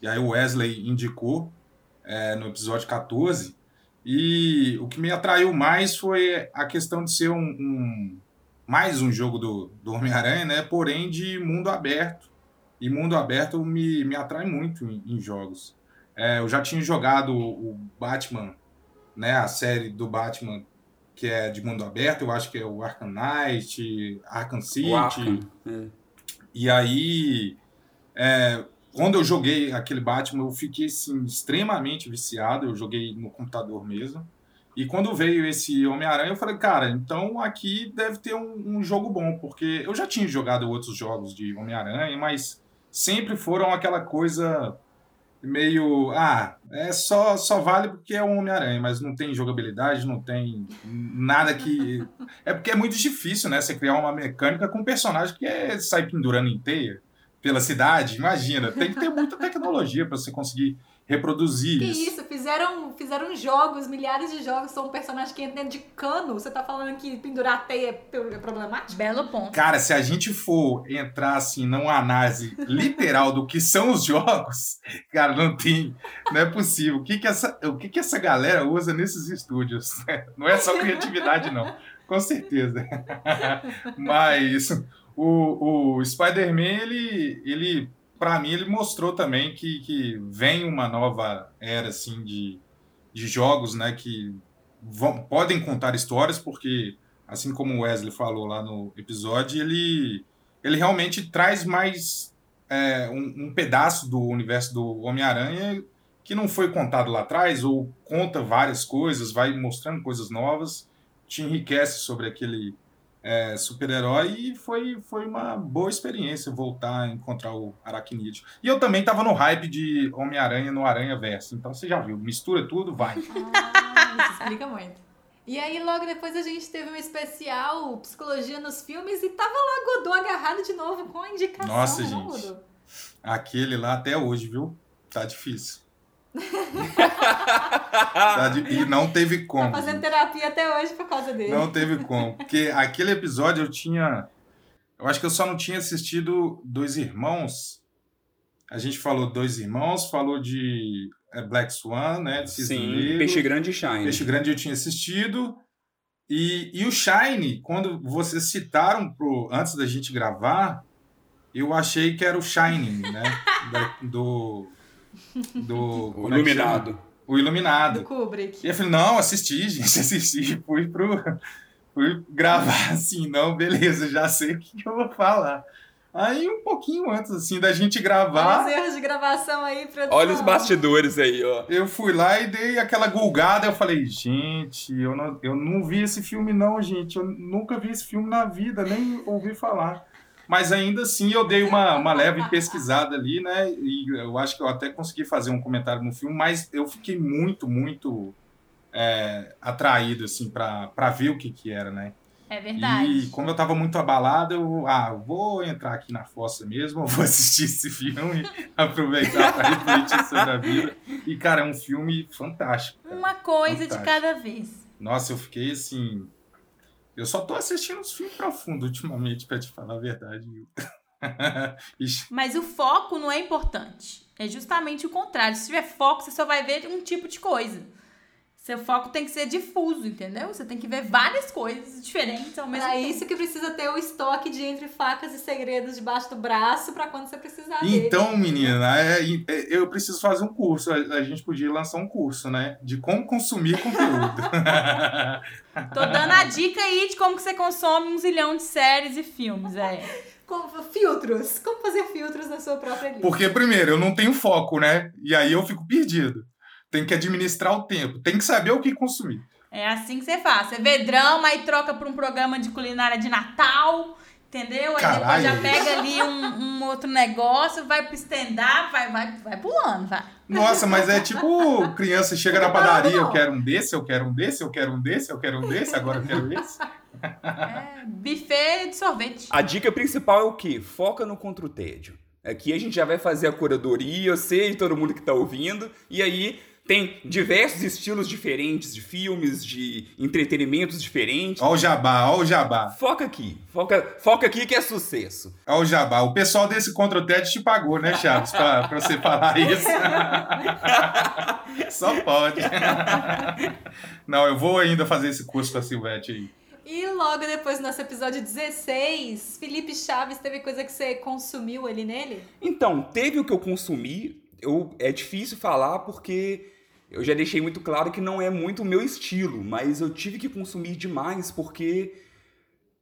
E aí o Wesley indicou. é, no episódio 14. E o que me atraiu mais foi a questão de ser um, um mais um jogo do, do Homem-Aranha, né? Porém de mundo aberto. E mundo aberto me, me atrai muito em, em jogos. É, eu já tinha jogado o Batman, né? A série do Batman que é de mundo aberto, eu acho que é o Arkham Knight, Arkham City. Arkham, é. E aí, é, quando eu joguei aquele Batman, eu fiquei assim, extremamente viciado. Eu joguei no computador mesmo. E quando veio esse Homem-Aranha, eu falei, cara, então aqui deve ter um, um, jogo bom, porque eu já tinha jogado outros jogos de Homem-Aranha, mas sempre foram aquela coisa meio. Ah, é só, só vale porque é um Homem-Aranha, mas não tem jogabilidade, não tem nada que. É porque é muito difícil, né? Você criar uma mecânica com um personagem que é, sai pendurando em teia pela cidade. Imagina, tem que ter muita tecnologia para você conseguir reproduzir que isso. isso, fizeram, fizeram jogos, milhares de jogos, são um personagem que entra dentro de cano. Você tá falando que pendurar a teia é problemático? Belo ponto. Cara, se a gente for entrar assim numa análise literal do que são os jogos, [laughs] cara, não tem, não é possível. O que que essa, o que que essa galera usa nesses estúdios? [laughs] Não é só criatividade não, com certeza. [laughs] Mas o, o Spider-Man ele ele para mim ele mostrou também que, que vem uma nova era assim de, de jogos, né, que vão, podem contar histórias porque assim como o Wesley falou lá no episódio, ele ele realmente traz mais é, um, um, pedaço do universo do Homem-Aranha que não foi contado lá atrás ou conta várias coisas, vai mostrando coisas novas, te enriquece sobre aquele é, super-herói e foi, foi uma boa experiência voltar a encontrar o Aracnídeo. E eu também tava no hype de Homem-Aranha no Aranha Verso, então você já viu, mistura tudo, vai. Ah, isso explica muito. E aí, logo depois, a gente teve um especial Psicologia nos Filmes e tava lá Godot agarrado de novo com a indicação. Nossa, gente. Aquele lá até hoje, viu? Tá difícil. Tá. E não teve como. Tá fazendo terapia até hoje por causa dele. Não teve como. Porque aquele episódio eu tinha. Eu acho que eu só não tinha assistido Dois Irmãos. A gente falou Dois Irmãos, falou de é, Black Swan, né? De Sim, Negro. Peixe Grande e Shine. Peixe Grande eu tinha assistido. E, e o Shine, quando vocês citaram pro, antes da gente gravar, eu achei que era o Shining, né? Da- do. Do. O é Iluminado. O Iluminado. Do Kubrick. E eu falei, não, assisti, gente, [laughs] assisti. Fui pro. Fui gravar [laughs] assim, não, beleza, já sei o que, que eu vou falar. Aí, um pouquinho antes, assim, da gente Olha gravar, os erros de gravação aí, produção. Olha os bastidores aí, ó. eu fui lá e dei aquela gulgada. Eu falei, gente, eu não, eu não vi esse filme, não, gente. Eu nunca vi esse filme na vida, nem ouvi falar. Mas ainda assim, eu dei uma, uma leve pesquisada ali, né? E eu acho que eu até consegui fazer um comentário no filme, mas eu fiquei muito, muito é, atraído, assim, para ver o que que era, né? É verdade. E como eu tava muito abalado, eu ah, vou entrar aqui na fossa mesmo, [laughs] vou assistir esse filme, aproveitar para refletir sobre a vida. E, cara, é um filme fantástico. cara. Uma coisa de Fantástico. cada vez. Nossa, eu fiquei assim. Eu só tô assistindo uns filmes profundos ultimamente, pra te falar a verdade. [laughs] Mas o foco não é importante. É justamente o contrário. Se tiver foco, você só vai ver um tipo de coisa. Seu foco tem que ser difuso, entendeu? Você tem que ver várias coisas diferentes ao mesmo Pra tempo. isso que precisa ter o estoque de entre facas e segredos debaixo do braço pra quando você precisar dele. Então, menina, é, é, eu preciso fazer um curso. A, a gente podia lançar um curso, né? De como consumir conteúdo. [laughs] Tô dando a dica aí de como que você consome um zilhão de séries e filmes, é. Como- filtros. Como fazer filtros na sua própria lista. Porque, primeiro, eu não tenho foco, né? E aí eu fico perdido. Tem que administrar o tempo. Tem que saber o que consumir. É assim que você faz. Você vê drama e troca pra um programa de culinária de Natal, entendeu? Aí depois Caralho. já pega ali um, um outro negócio, vai pro stand-up, vai, vai, vai pulando, vai. Nossa, mas é tipo criança chega na padaria, eu quero um desse, eu quero um desse, eu quero um desse, eu quero um desse, agora eu quero esse. É, buffet de sorvete. A dica principal é o quê? Foca no contra o tédio. Aqui a gente já vai fazer a curadoria, eu sei, todo mundo que tá ouvindo, e aí tem diversos estilos diferentes de filmes, de entretenimentos diferentes. Ó o jabá, ó o jabá. Foca aqui, foca, foca aqui que é sucesso. Ó o jabá. O pessoal desse Contra o TED te pagou, né, Chaves, pra, pra você falar isso. [laughs] Só pode. [laughs] Não, eu vou ainda fazer esse curso com a Silvete aí. E logo depois do nosso episódio 16, Felipe Chaves teve coisa que você consumiu ali nele? Então, teve o que eu consumi. Eu, é difícil falar porque eu já deixei muito claro que não é muito o meu estilo, mas eu tive que consumir demais porque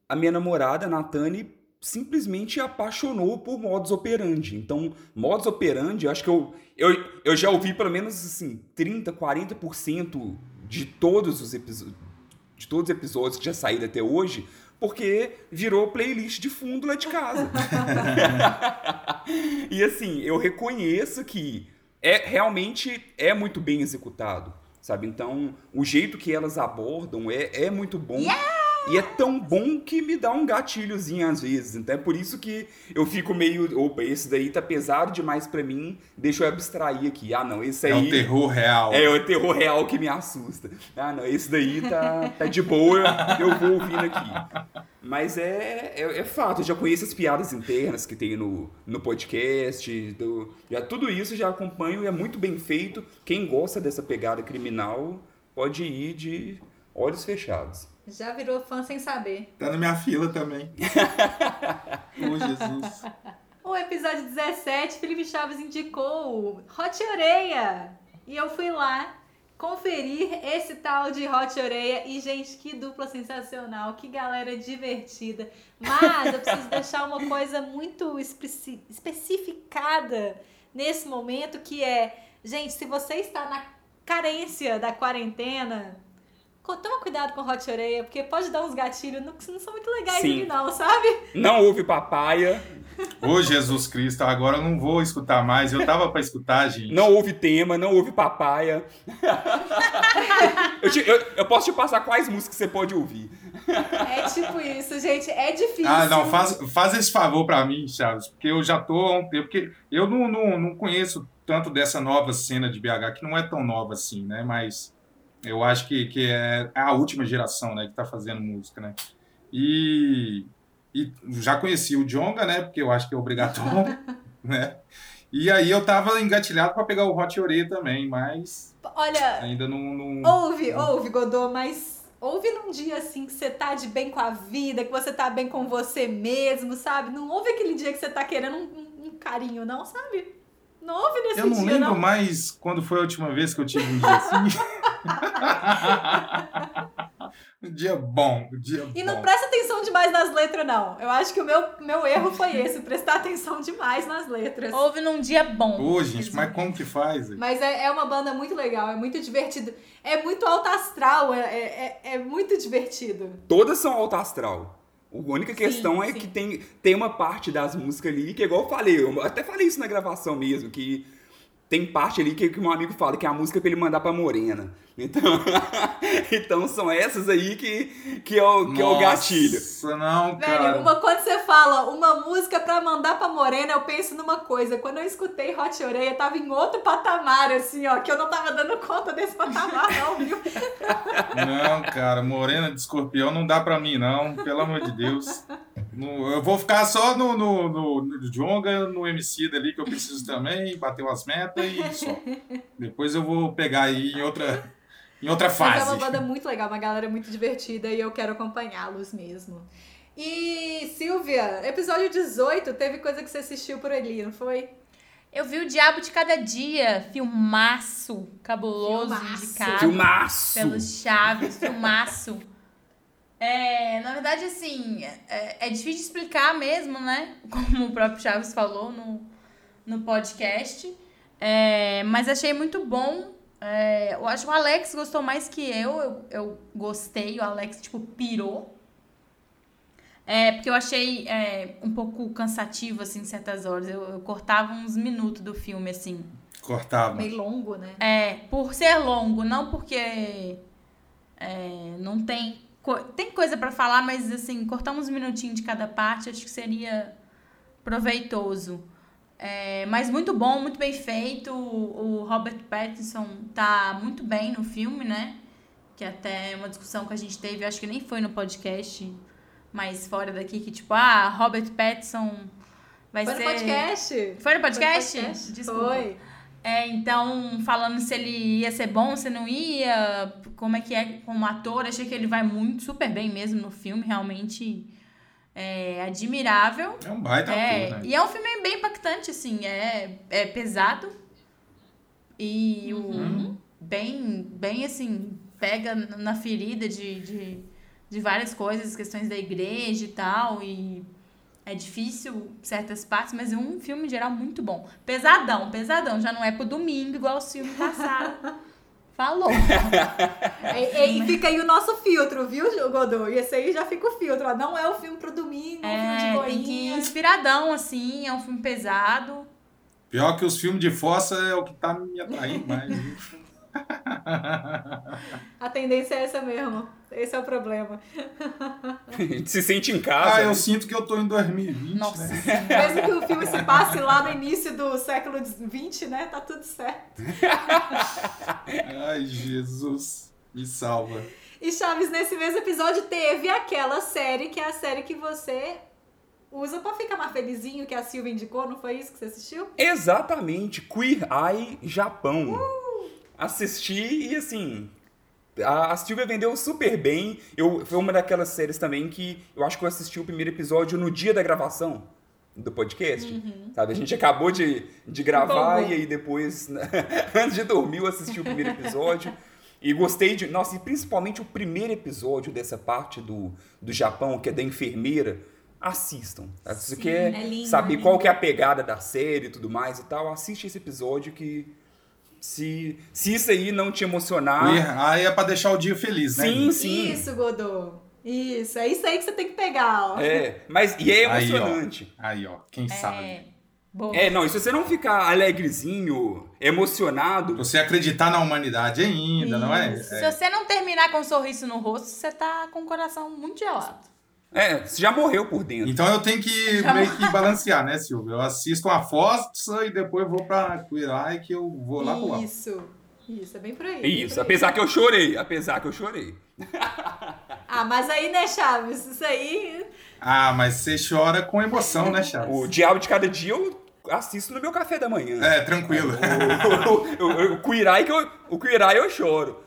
a minha namorada, Natane, simplesmente apaixonou por modus operandi. Então, modus operandi, acho que eu, eu, eu já ouvi pelo menos assim, 30, 40% de todos os episódios de todos os episódios que já saíram até hoje, porque virou playlist de fundo lá de casa. [laughs] [laughs] e assim, eu reconheço que é realmente é muito bem executado, sabe? Então, o jeito que elas abordam é, é muito bom. Yeah! E é tão bom que me dá um gatilhozinho às vezes. Então é por isso que eu fico meio. Opa, esse daí tá pesado demais para mim. Deixa eu abstrair aqui. Ah, não, esse aí. É o terror real. É, é o terror real que me assusta. Ah, não, esse daí tá, tá de boa. Eu vou ouvindo aqui. Mas é, é, é, fato, eu já conheço as piadas internas que tem no, no podcast, do, já, tudo isso já acompanho e é muito bem feito. Quem gosta dessa pegada criminal pode ir de olhos fechados. Já virou fã sem saber. Tá na minha fila também. [laughs] oh, Jesus. O episódio 17, Felipe Chaves indicou Hot Oreia. E eu fui lá conferir esse tal de Hot Oreia. E, gente, que dupla sensacional, que galera divertida. Mas eu preciso deixar uma coisa muito especi especificada nesse momento, que é, gente, se você está na carência da quarentena, toma cuidado com Hot Oreia, porque pode dar uns gatilhos que não são muito legais Sim. não, sabe? Não houve papaya. Ô Jesus Cristo, agora eu não vou escutar mais. Eu tava para escutar, gente. Não houve tema, não houve papaya. [laughs] eu, te, eu, eu, posso te passar quais músicas você pode ouvir. É tipo isso, gente. É difícil. Ah, não, faz, faz esse favor para mim, Charles, porque eu já tô há um tempo. Porque eu não, não, não conheço tanto dessa nova cena de BH, que não é tão nova assim, né? Mas eu acho que, que é a última geração, né, que está fazendo música, né? E, e já conheci o Jonga, né, porque eu acho que é obrigatório, [laughs] né? E aí eu tava engatilhado para pegar o Hot Oreia também, mas Olha, ainda não, não Ouve, não... ouve, Godô, mas ouve num dia assim que você tá de bem com a vida, que você tá bem com você mesmo, sabe? Não ouve aquele dia que você tá querendo um, um carinho, não, sabe? Não houve nesse dia, Eu não dia, lembro não. mais quando foi a última vez que eu tive um dia assim. [laughs] um dia bom, um dia E bom. não presta atenção demais nas letras, não. Eu acho que o meu, meu erro foi esse, prestar atenção demais nas letras. Houve num dia bom. Ô, gente, mas como que faz? Mas é, é uma banda muito legal, é muito divertido. É muito alto astral, é, é, é muito divertido. Todas são alto astral. A única questão sim, é sim. que tem, tem uma parte das músicas ali que, igual eu falei, eu até falei isso na gravação mesmo, que tem parte ali que, que um amigo fala que é a música pra ele mandar pra Morena. Então, [laughs] então são essas aí que, que, é, o, que Nossa, é o gatilho. Nossa, não, cara. Velho, uma, quando você fala uma música pra mandar pra Morena, eu penso numa coisa. Quando eu escutei Hot Oreia, tava em outro patamar, assim, ó, que eu não tava dando conta desse patamar, não, viu? Não, cara, Morena de escorpião não dá pra mim, não, pelo amor de Deus. No, eu vou ficar só no, no, no, no Jonga, no MC dali, que eu preciso também, bater umas metas e só. Depois eu vou pegar aí em outra, em outra fase. Mas é uma banda muito legal, uma galera muito divertida e eu quero acompanhá-los mesmo. E, Silvia, episódio 18, teve coisa que você assistiu por ali, não foi? Eu vi o Diabo de Cada Dia, filmaço cabuloso filmaço. indicado. Filmaço! Pelos Chaves, filmaço. É, na verdade, assim, é, é, difícil de explicar mesmo, né? [laughs] Como o próprio Chaves falou no, no podcast. É, mas achei muito bom. É, eu acho que o Alex gostou mais que eu. Eu, eu gostei, o Alex, tipo, pirou. É, porque eu achei é, um pouco cansativo, assim, certas horas. Eu, eu cortava uns minutos do filme, assim. Cortava. Meio longo, né? É, por ser longo, não porque é, não tem tem coisa para falar, mas assim, cortar uns minutinhos de cada parte, acho que seria proveitoso. É, mas muito bom, muito bem feito. O Robert Pattinson tá muito bem no filme, né? Que até uma discussão que a gente teve, acho que nem foi no podcast, mas fora daqui, que tipo, ah, Robert Pattinson vai Foi ser. no podcast. Foi no podcast? Foi no podcast. Desculpa. Foi. É, então, falando se ele ia ser bom, se não ia, como é que é como ator, achei que ele vai muito, super bem mesmo no filme, realmente é admirável. É um baita É, ator, né? e é um filme bem impactante, assim, é, é pesado e o, Uhum. bem, bem, assim, pega na ferida de, de, de várias coisas, questões da igreja e tal, e é difícil certas partes, mas é um filme em geral muito bom. Pesadão, pesadão, já não é pro domingo, igual o filme Sara [laughs] falou. E, [laughs] e fica aí o nosso filtro, viu, Godô? E esse aí já fica o filtro. ó. Não é o filme pro domingo, é um filme de É, tem que inspiradão, assim, é um filme pesado. Pior que os filmes de fossa é o que tá me atraindo mais. [laughs] A tendência é essa mesmo. Esse é o problema. [laughs] A gente se sente em casa. Ah, eu né? sinto que eu tô em 2020, Nossa né? Senhora. Mesmo que o filme se passe lá no início do século XX, né? Tá tudo certo. [laughs] Ai, Jesus, me salva. E Chaves, nesse mesmo episódio, teve aquela série que é a série que você usa pra ficar mais felizinho, que a Silvia indicou, não foi isso que você assistiu? Exatamente, Queer Eye Japão. Uh! Assisti e assim. A, a Silvia vendeu super bem. Eu, foi uma daquelas séries também que eu acho que eu assisti o primeiro episódio no dia da gravação do podcast. Uhum. Sabe? A gente acabou de, de gravar Empolgou. e aí depois, [laughs] antes de dormir, eu assisti o primeiro episódio. E gostei de. Nossa, e principalmente o primeiro episódio dessa parte do, do Japão, que é da enfermeira. Assistam. tá? Se você quer é lindo, saber é qual que é a pegada da série e tudo mais e tal, assiste esse episódio que. Se, se isso aí não te emocionar. E aí é pra deixar o dia feliz, né? Sim, sim. Isso, Godô. Isso, é isso aí que você tem que pegar, ó. É, mas e é Aí, ó. emocionante. Aí, ó, quem sabe. É, boa. É, não, e se você não ficar alegrezinho, emocionado, Você acreditar na humanidade ainda, não é? Isso. Se é. você não terminar com um sorriso no rosto, você tá com o coração muito gelado. É, você já morreu por dentro. Então eu tenho que [laughs] meio que balancear, né, Silvio? Eu assisto uma força e depois vou pra Queer Eye que eu vou lá pro. Isso. Isso, é bem por aí. Isso, por aí. apesar que eu chorei, apesar que eu chorei. [laughs] Ah, mas aí, né, Chaves? Isso aí. Ah, mas você chora com emoção, né, [laughs] Chaves? O Diabo de Cada Dia eu assisto no meu café da manhã. É, tranquilo. O, o, o, o Queer Eye que eu, o Queer Eye eu choro.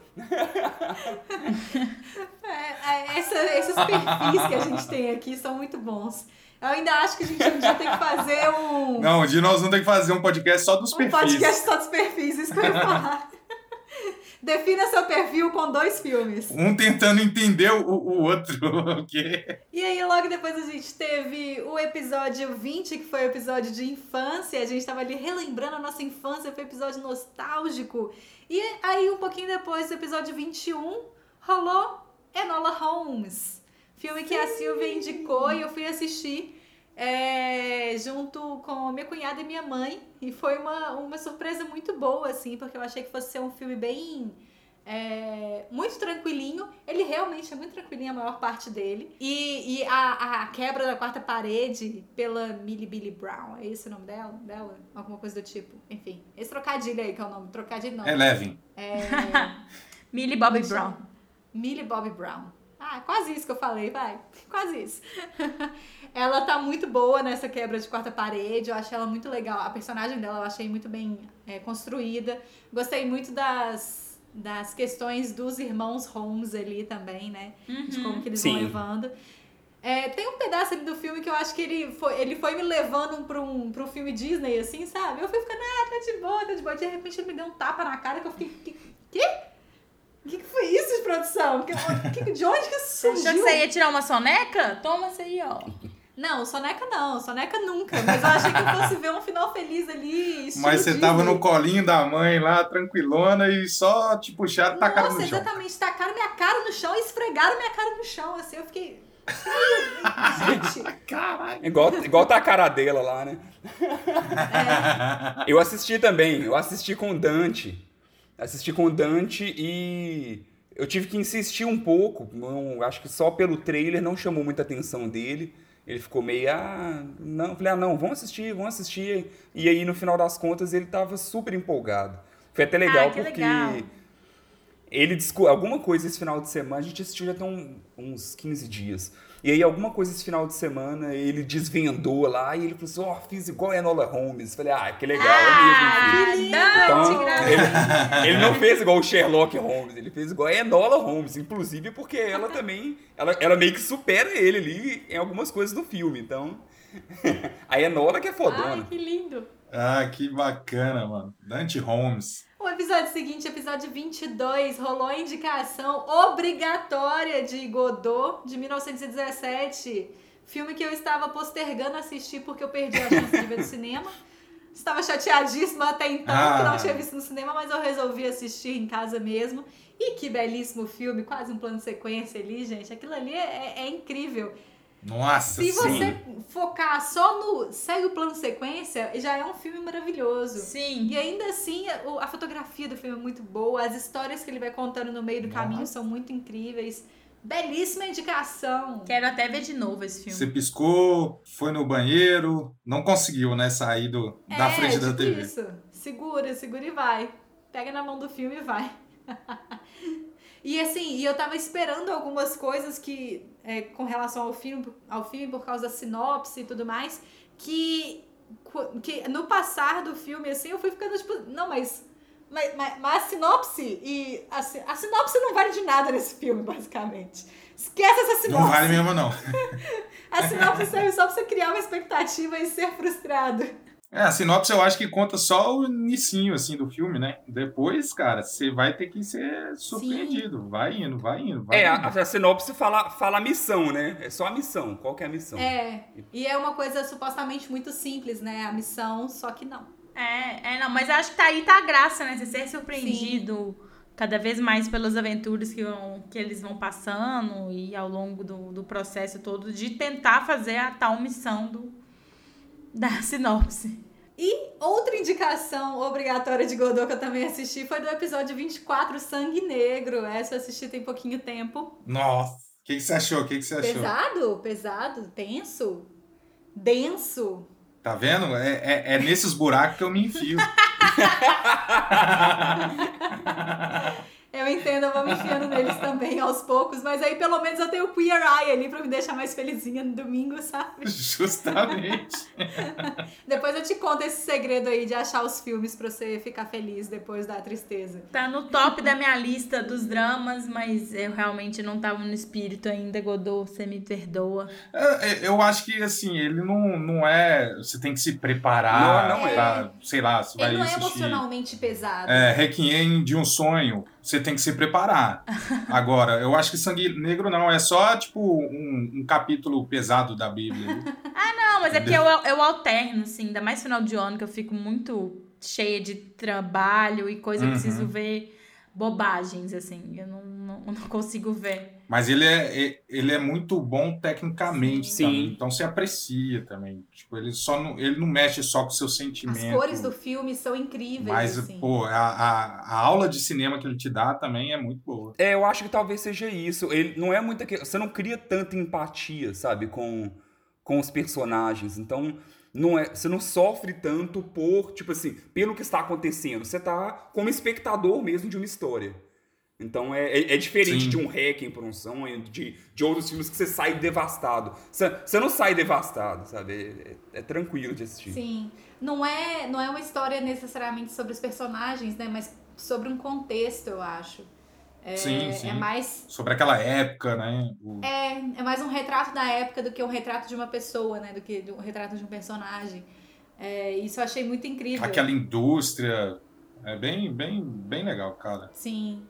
É, essa- esses perfis que a gente tem aqui são muito bons. Eu ainda acho que a gente um dia tem que fazer um, Não, de nós vamos ter que fazer um podcast só dos um perfis. podcast só dos perfis, isso que eu ia falar. Defina seu perfil com dois filmes. Um tentando entender o, o outro. [laughs] o quê? E aí, logo depois a gente teve o episódio 20, que foi o episódio de infância. A gente tava ali relembrando a nossa infância, foi um episódio nostálgico. E aí, um pouquinho depois do episódio 21, rolou Enola Holmes. Filme que a Silvia indicou e eu fui assistir é, junto com minha cunhada e minha mãe. E foi uma, uma surpresa muito boa, assim, porque eu achei que fosse ser um filme bem. é, muito tranquilinho. Ele realmente é muito tranquilinho a maior parte dele. E, e a, a quebra da quarta parede pela Millie Billy Brown. É esse o nome dela? dela? Alguma coisa do tipo. Enfim, esse trocadilho aí que é o nome. Trocadilho não. Eleven. É. [laughs] Millie Bobby Brown. Millie Bobby Brown. Ah, quase isso que eu falei, vai. Quase isso. [laughs] ela tá muito boa nessa quebra de quarta parede. Eu achei ela muito legal. A personagem dela eu achei muito bem é, construída. Gostei muito das, das questões dos irmãos Holmes ali também, né? De como que eles Sim. vão levando. É, tem um pedaço ali do filme que eu acho que ele foi, ele foi me levando pra um, pra um filme Disney, assim, sabe? Eu fui ficando, ah, tá de boa, tá de boa. De repente ele me deu um tapa na cara que eu fiquei, que? O que, que foi isso de produção? Que, que- de onde que isso Você surgiu? achou que você ia tirar uma soneca? Toma essa aí, ó. Não, soneca não, soneca nunca. Mas eu achei que eu fosse ver um final feliz ali. Mas você tava no colinho da mãe lá, tranquilona, e só te puxaram e tacaram Nossa, no chão. exatamente. Tacaram minha cara no chão e esfregaram minha cara no chão. Assim, eu fiquei. Gente, Caralho. Igual, igual tá a cara dela lá, né? Eu assisti também, eu assisti com o Dante. Assisti com o Dante e eu tive que insistir um pouco. Não, acho que só pelo trailer não chamou muita atenção dele. Ele ficou meio, ah, não. Falei, ah, não, vamos assistir, vamos assistir. E aí, no final das contas, ele tava super empolgado. Foi até legal Ah, que porque legal. ele discu- alguma coisa esse final de semana, a gente assistiu já tem um- uns 15 dias. E aí, alguma coisa esse final de semana, ele desvendou lá e ele falou assim: Ó, fiz igual a Enola Holmes. Falei, ah, que legal, é mesmo. filho." Então, ele, ele não fez igual o Sherlock Holmes, ele fez igual a Enola Holmes, inclusive porque ela também, ela, ela meio que supera ele ali em algumas coisas do filme, então... [laughs] a Enola que é Ai, fodona. que lindo. Ah, que bacana, mano. Dante Holmes. Episódio seguinte, episódio 22, rolou a indicação obrigatória de Godot, de 1917. Filme que eu estava postergando assistir porque eu perdi a chance de ver no cinema. Estava chateadíssima até então, que Ah. não tinha visto no cinema, mas eu resolvi assistir em casa mesmo. E que belíssimo filme, quase um plano de sequência ali, gente. Aquilo ali é, é incrível. Nossa, Se sim. você focar só no segue o plano sequência, já é um filme maravilhoso. Sim. E ainda assim, a, a fotografia do filme é muito boa, as histórias que ele vai contando no meio do Nossa. caminho são muito incríveis. Belíssima indicação. Quero até ver de novo esse filme. Você piscou, foi no banheiro, não conseguiu, né, sair do, da é, frente da tipo TV. isso. Segura, segura e vai. Pega na mão do filme e vai. [laughs] e assim, e eu tava esperando algumas coisas que, é, com relação ao filme, ao filme, por causa da sinopse e tudo mais, que, que no passar do filme, assim, eu fui ficando tipo, não, mas. Mas, mas, mas a sinopse e. A, a sinopse não vale de nada nesse filme, basicamente. Esquece essa sinopse. Não vale mesmo, não. [laughs] A sinopse serve só pra você criar uma expectativa e ser frustrado. É, a sinopse eu acho que conta só o inicinho, assim, do filme, né? Depois, cara, você vai ter que ser surpreendido. Vai indo, vai indo, vai É, indo. a, a sinopse fala, fala a missão, né? É só a missão. Qual que é a missão? É, e é uma coisa supostamente muito simples, né? A missão, só que não. É, é, não, mas acho que tá aí tá a graça, né? Você ser surpreendido cada vez mais pelas aventuras que, vão, que eles vão passando e ao longo do, do processo todo de tentar fazer a tal missão do, da [laughs] sinopse. E outra indicação obrigatória de Godot que eu também assisti foi do episódio 24, Sangue Negro. Essa eu assisti tem pouquinho tempo. Nossa, o que, que você achou? O que, que você achou? Pesado, pesado, tenso, denso. Tá vendo? É, é, é nesses buracos que eu me enfio. [laughs] Eu entendo, eu vou me enfiando neles também aos poucos, mas aí pelo menos eu tenho o Queer Eye ali pra me deixar mais felizinha no domingo, sabe? [laughs] Justamente. [laughs] Depois eu te conto esse segredo aí de achar os filmes pra você ficar feliz depois da tristeza. Tá no top da minha lista dos dramas, mas eu realmente não tava no espírito ainda, Godot, você me perdoa. É, é, Eu acho que, assim, ele não, não é... Você tem que se preparar Não, não é. pra, sei lá, você vai Ele não é assistir... emocionalmente pesado. É, Requiem de um sonho, você tem que se preparar. [laughs] Agora, eu acho que Sangue Negro não, é só, tipo, um, um capítulo pesado da Bíblia. [laughs] Não, mas é porque eu, eu alterno, assim, ainda mais final de ano, que eu fico muito cheia de trabalho e coisa, eu Uhum. preciso ver bobagens, assim, eu não, não, [laughs] não consigo ver. Mas ele é, ele é muito bom tecnicamente Sim. também, então você aprecia também. Tipo, ele, só não, ele não mexe só com o seu sentimento. As cores do filme são incríveis, Mas, assim. pô, a, a, a aula de cinema que ele te dá também é muito boa. É, eu acho que talvez seja isso. Ele não é muita que você não cria tanta empatia, sabe, com, com os personagens. Então, não é, você não sofre tanto por, tipo assim, pelo que está acontecendo. Você tá como espectador mesmo de uma história. Então é, é, é diferente Sim. de um Requiem por um sonho, de, de outros filmes que você sai devastado. Você, você não sai devastado, sabe? É, é- é tranquilo de assistir. Sim. Não é, não é uma história necessariamente sobre os personagens, né? Mas sobre um contexto, eu acho. É, Sim, sim. é mais Sobre aquela época, né? O- é, é mais um retrato da época do que um retrato de uma pessoa, né? Do que um retrato de um personagem. É, isso eu achei muito incrível. aquela indústria. É bem, bem, bem legal, cara. Sim.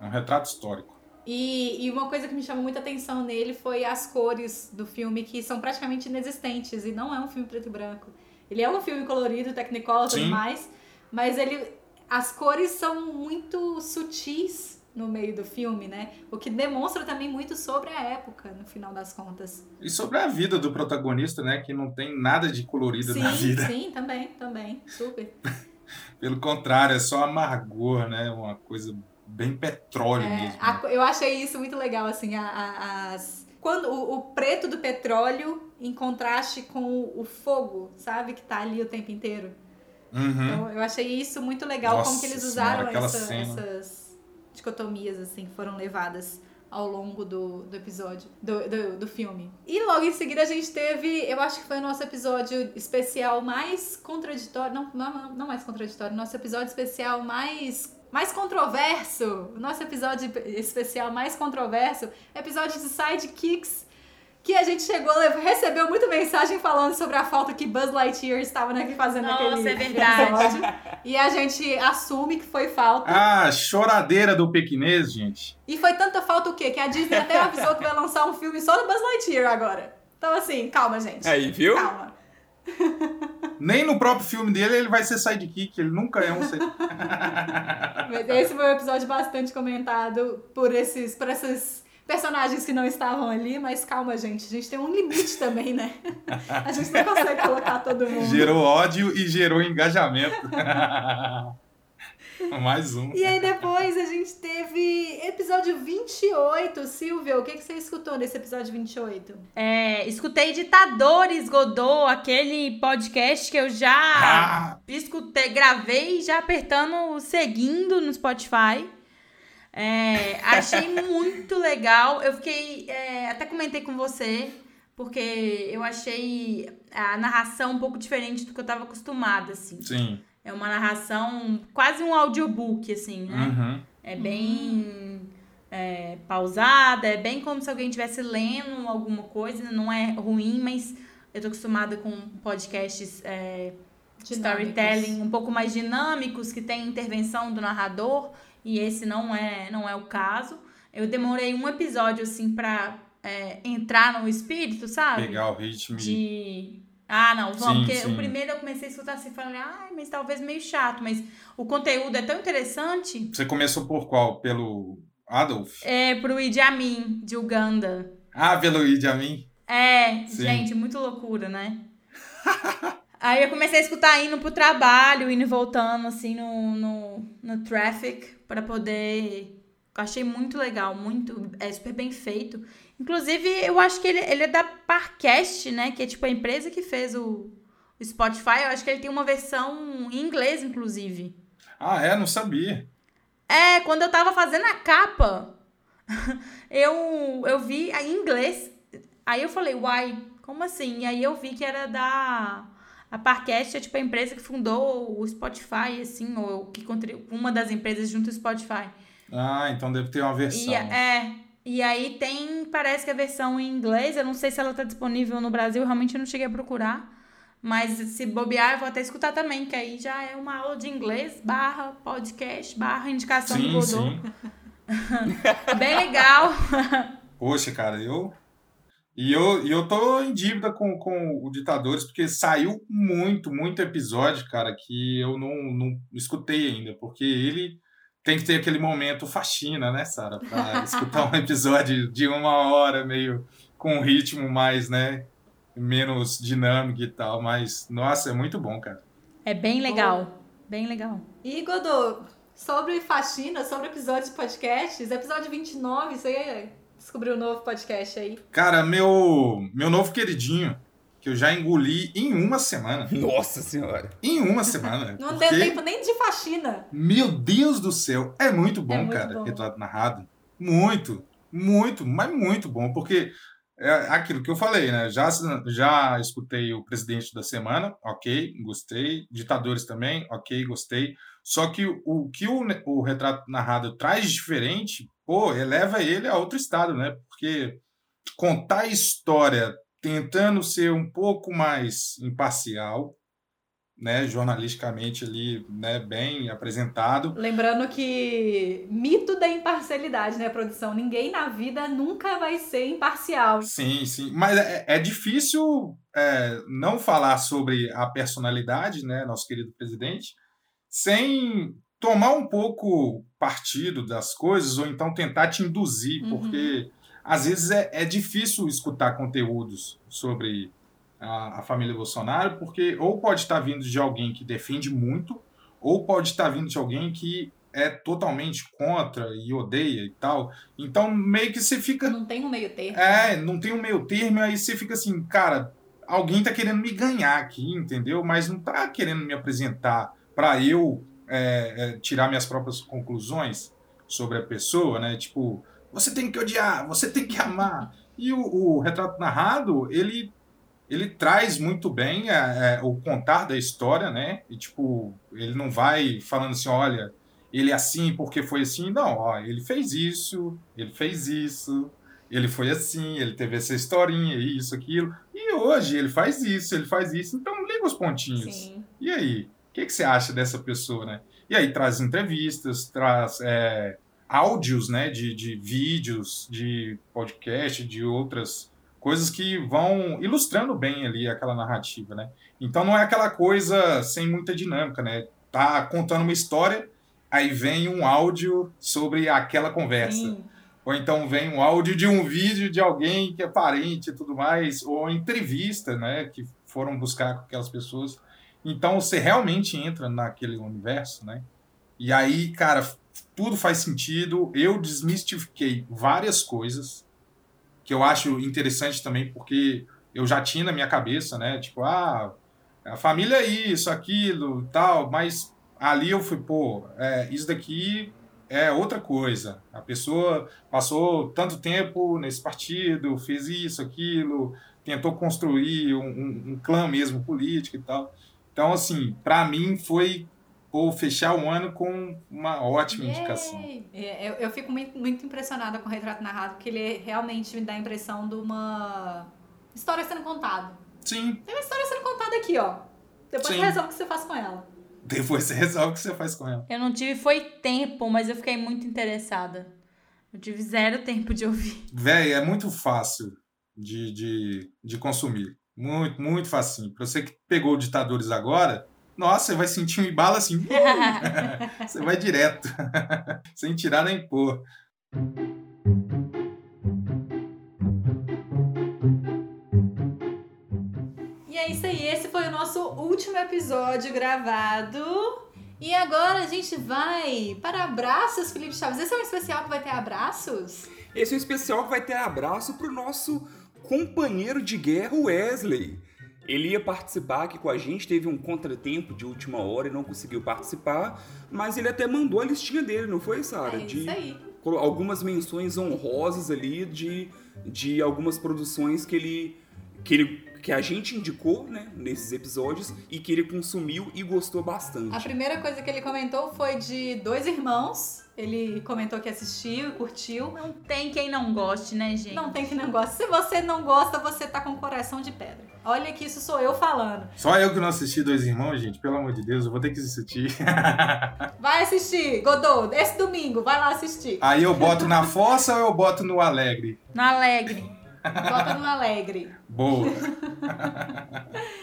É um retrato histórico. E, e uma coisa que me chamou muita atenção nele foi as cores do filme, que são praticamente inexistentes. E não é um filme preto e branco. Ele é um filme colorido, technicolor e tudo mais. Mas ele, as cores são muito sutis no meio do filme, né? O que demonstra também muito sobre a época, no final das contas. E sobre a vida do protagonista, né? Que não tem nada de colorido sim, na vida. sim, também, também. Super. [laughs] Pelo contrário, é só amargor, né? Uma coisa bem petróleo É, mesmo. a- eu achei isso muito legal, assim, a- a- as... quando o, o preto do petróleo em contraste com o, o fogo, sabe? Que tá ali o tempo inteiro. Uhum. Então, eu achei isso muito legal, Nossa como que eles Senhora, usaram aquela essa- essas dicotomias, assim, foram levadas ao longo do, do episódio, do, do, do filme. E logo em seguida a gente teve, eu acho que foi o nosso episódio especial mais contraditório, não, não, não mais contraditório, nosso episódio especial mais... Mais controverso, nosso episódio especial mais controverso, episódio de Sidekicks, que a gente chegou, recebeu muita mensagem falando sobre a falta que Buzz Lightyear estava né, fazendo Nossa, naquele é verdade. episódio. E a gente assume que foi falta. Ah, choradeira do pequinês, gente. E foi tanta falta o quê? Que a Disney até [laughs] avisou que vai lançar um filme só do Buzz Lightyear agora. Então, assim, calma, gente. Aí, viu? Calma. [laughs] Nem no próprio filme dele ele vai ser sidekick, ele nunca é um sidekick. [laughs] Mas Esse foi um episódio bastante comentado por esses, por esses personagens que não estavam ali, mas calma, gente. A gente tem um limite também, né? A gente não consegue colocar todo mundo. gerou ódio e gerou engajamento. [laughs] Mais um. E aí depois a gente teve episódio 28. Silvia, o que, que você escutou nesse episódio 28? É, escutei Ditadores Godot, aquele podcast que eu já Ah, escutei, gravei já apertando o seguindo no Spotify. É, achei muito legal. Eu fiquei. é, até comentei com você, porque eu achei a narração um pouco diferente do que eu tava acostumada, assim. sim. É uma narração, quase um audiobook, assim, né? Uhum. É bem é, pausada, é bem como se alguém estivesse lendo alguma coisa, não é ruim, mas eu tô acostumada com podcasts é, storytelling um pouco mais dinâmicos, que tem intervenção do narrador, e esse não é, não é o caso. Eu demorei um episódio, assim, pra é, entrar no espírito, sabe? Pegar o ritmo de. Ah, não, vamos, Sim, porque sim. o primeiro eu comecei a escutar assim, falei, ai, mas talvez meio chato, mas o conteúdo é tão interessante. Você começou por qual? Pelo Adolf? É pro Idi Amin, de Uganda. Ah, pelo Idi Amin? É, Sim. gente, muito loucura, né? [laughs] Aí eu comecei a escutar indo pro trabalho, indo e voltando, assim, no, no, no traffic, pra poder. Eu achei muito legal, muito. É super bem feito. Inclusive, eu acho que ele, ele é da Parcast, né? Que é tipo a empresa que fez o, o Spotify. Eu acho que ele tem uma versão em inglês, inclusive. Ah, é? Não sabia. É, quando eu tava fazendo a capa, [laughs] eu, eu vi em inglês. Aí eu falei, uai, como assim? E aí eu vi que era da. A Parcast é tipo a empresa que fundou o Spotify, assim, ou que uma das empresas junto ao Spotify. Ah, então deve ter uma versão. E, é. E aí tem, parece que a versão em inglês, eu não sei se ela tá disponível no Brasil, realmente eu não cheguei a procurar. Mas se bobear, eu vou até escutar também, que aí já é uma aula de inglês, barra podcast, barra indicação do Sim, Godot. sim. [laughs] Bem legal. Poxa, cara, eu. E eu, e eu tô em dívida com, com o Ditadores, porque saiu muito, muito episódio, cara, que eu não, não escutei ainda, porque ele tem que ter aquele momento faxina, né, Sara? Pra [laughs] escutar um episódio de uma hora, meio com um ritmo mais, né, menos dinâmico e tal, mas, nossa, é muito bom, cara. É bem legal. Bem legal. E Godô, sobre faxina, sobre episódios de podcasts, episódio 29, você descobriu um novo podcast aí. Cara, meu, meu novo queridinho, que eu já engoli em uma semana. [laughs] Nossa senhora. Em uma semana. Não deu tempo nem de faxina. Meu Deus do céu, é muito bom, É muito cara, bom. retrato narrado. Muito, muito, mas muito bom, porque é aquilo que eu falei, né? Já, já escutei o presidente da semana, ok, gostei. Ditadores também, ok, gostei. Só que o que o, o retrato narrado traz de diferente, pô, eleva ele a outro estado, né? Porque contar a história tentando ser um pouco mais imparcial, né, jornalisticamente ali, né, bem apresentado. Lembrando que mito da imparcialidade, né, produção? Ninguém na vida nunca vai ser imparcial. Sim, sim. Mas é, é difícil é, não falar sobre a personalidade, né, nosso querido presidente, sem tomar um pouco partido das coisas ou então tentar te induzir, Uhum. porque às vezes é, é difícil escutar conteúdos sobre a, a família Bolsonaro, porque ou pode estar vindo de alguém que defende muito, ou pode estar vindo de alguém que é totalmente contra e odeia e tal. Então, meio que você fica. Não tem um meio termo. É, não tem um meio termo, aí você fica assim, cara, alguém tá querendo me ganhar aqui, entendeu? Mas não tá querendo me apresentar para eu é, é, tirar minhas próprias conclusões sobre a pessoa, né? Tipo, você tem que odiar, você tem que amar. E o, o retrato narrado, ele ele traz muito bem é, é, o contar da história, né? E tipo, ele não vai falando assim, olha, ele é assim porque foi assim. Não, ó, ele fez isso, ele fez isso, ele foi assim, ele teve essa historinha, isso, aquilo. E hoje ele faz isso, ele faz isso. Então liga os pontinhos. Sim. E aí? O que, que você acha dessa pessoa, né? E aí traz entrevistas, traz é, áudios, né? De, de vídeos, de podcast, de outras coisas que vão ilustrando bem ali aquela narrativa, né? Então não é aquela coisa sem muita dinâmica, né? Tá contando uma história, aí vem um áudio sobre aquela conversa. Sim. Ou então vem um áudio de um vídeo de alguém que é parente e tudo mais, ou entrevista, né, que foram buscar com aquelas pessoas. Então você realmente entra naquele universo, né? E aí, cara, tudo faz sentido. Eu desmistifiquei várias coisas que eu acho interessante também, porque eu já tinha na minha cabeça, né? Tipo, ah, a família é isso, aquilo, tal, mas ali eu fui, pô, é, isso daqui é outra coisa. A pessoa passou tanto tempo nesse partido, fez isso, aquilo, tentou construir um, um, um clã mesmo político e tal. Então, assim, para mim foi pô, fechar o ano com uma ótima indicação. Yay! É, Eu, eu fico muito, muito impressionada com o retrato narrado, porque ele realmente me dá a impressão de uma história sendo contada. Sim, Tem uma história sendo contada aqui, ó. Depois Sim. você resolve o que você faz com ela. depois você [laughs] resolve o que você faz com ela. Eu não tive foi tempo, mas eu fiquei muito interessada. Eu tive zero tempo de ouvir. Véi, é muito fácil de, de, de consumir. Muito, muito facinho. Pra você que pegou o Ditadores agora, nossa, você vai sentir um embalo assim. uh, [laughs] você vai direto. [laughs] Sem tirar nem pôr. E é isso aí, esse foi o nosso último episódio gravado. E agora a gente vai para abraços, Felipe Chaves. Esse é um especial que vai ter abraços? Esse é um especial que vai ter abraço pro nosso companheiro de guerra, Wesley. Ele ia participar aqui com a gente, teve um contratempo de última hora e não conseguiu participar, mas ele até mandou a listinha dele, não foi, Sara? É isso aí. algumas menções honrosas ali de, de algumas produções que ele, que ele que a gente indicou, né, nesses episódios e que ele consumiu e gostou bastante. A primeira coisa que ele comentou foi de Dois Irmãos. Ele comentou que assistiu e curtiu. Não tem quem não goste, né, gente? Não tem que não gosta. Se você não gosta, você tá com o coração de pedra. Olha que isso sou eu falando. Só eu que não assisti Dois Irmãos, gente. Pelo amor de Deus, eu vou ter que assistir. [laughs] Vai assistir, Godot, esse domingo, vai lá assistir. Aí eu boto na fossa ou eu boto no alegre? No Alegre. Bota no Alegre. Boa. [laughs]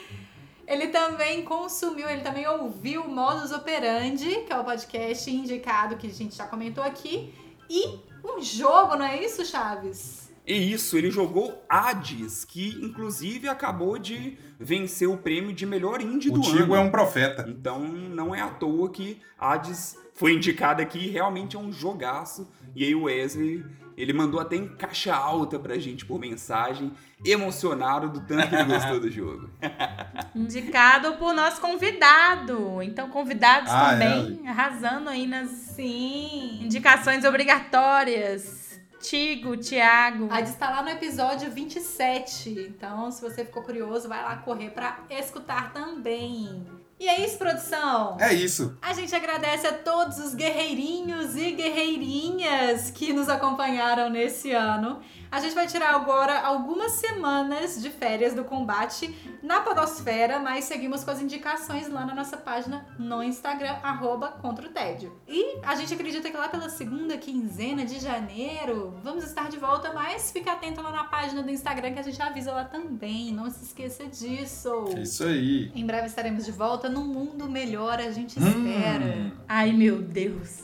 Ele também consumiu, ele também ouviu o Modus Operandi, que é o podcast indicado que a gente já comentou aqui. E um jogo, não é isso, Chaves? E isso, ele jogou Hades, que inclusive acabou de vencer o prêmio de melhor indie O do Tigo ano. é um profeta. Então não é à toa que Hades foi indicado aqui, realmente é um jogaço. E aí o Wesley, ele mandou até em caixa alta pra gente por mensagem, emocionado do tanto que ele gostou do jogo. [laughs] Indicado por nosso convidado. Então, convidados Ah, também, arrasando aí nas Sim. indicações obrigatórias. Tigo, Thiago. A está lá no episódio 27. Então, se você ficou curioso, vai lá correr pra escutar também. E é isso, produção? É isso. A gente agradece a todos os guerreirinhos e guerreirinhas que nos acompanharam nesse ano. A gente vai tirar agora algumas semanas de férias do combate na Podosfera, mas seguimos com as indicações lá na nossa página no Instagram, arroba contra o tédio. E a gente acredita que lá pela segunda quinzena de janeiro vamos estar de volta, mas fica atento lá na página do Instagram que a gente avisa lá também. Não se esqueça disso. É isso aí. Em breve estaremos de volta num mundo melhor, a gente Hum. espera. Ai, meu Deus.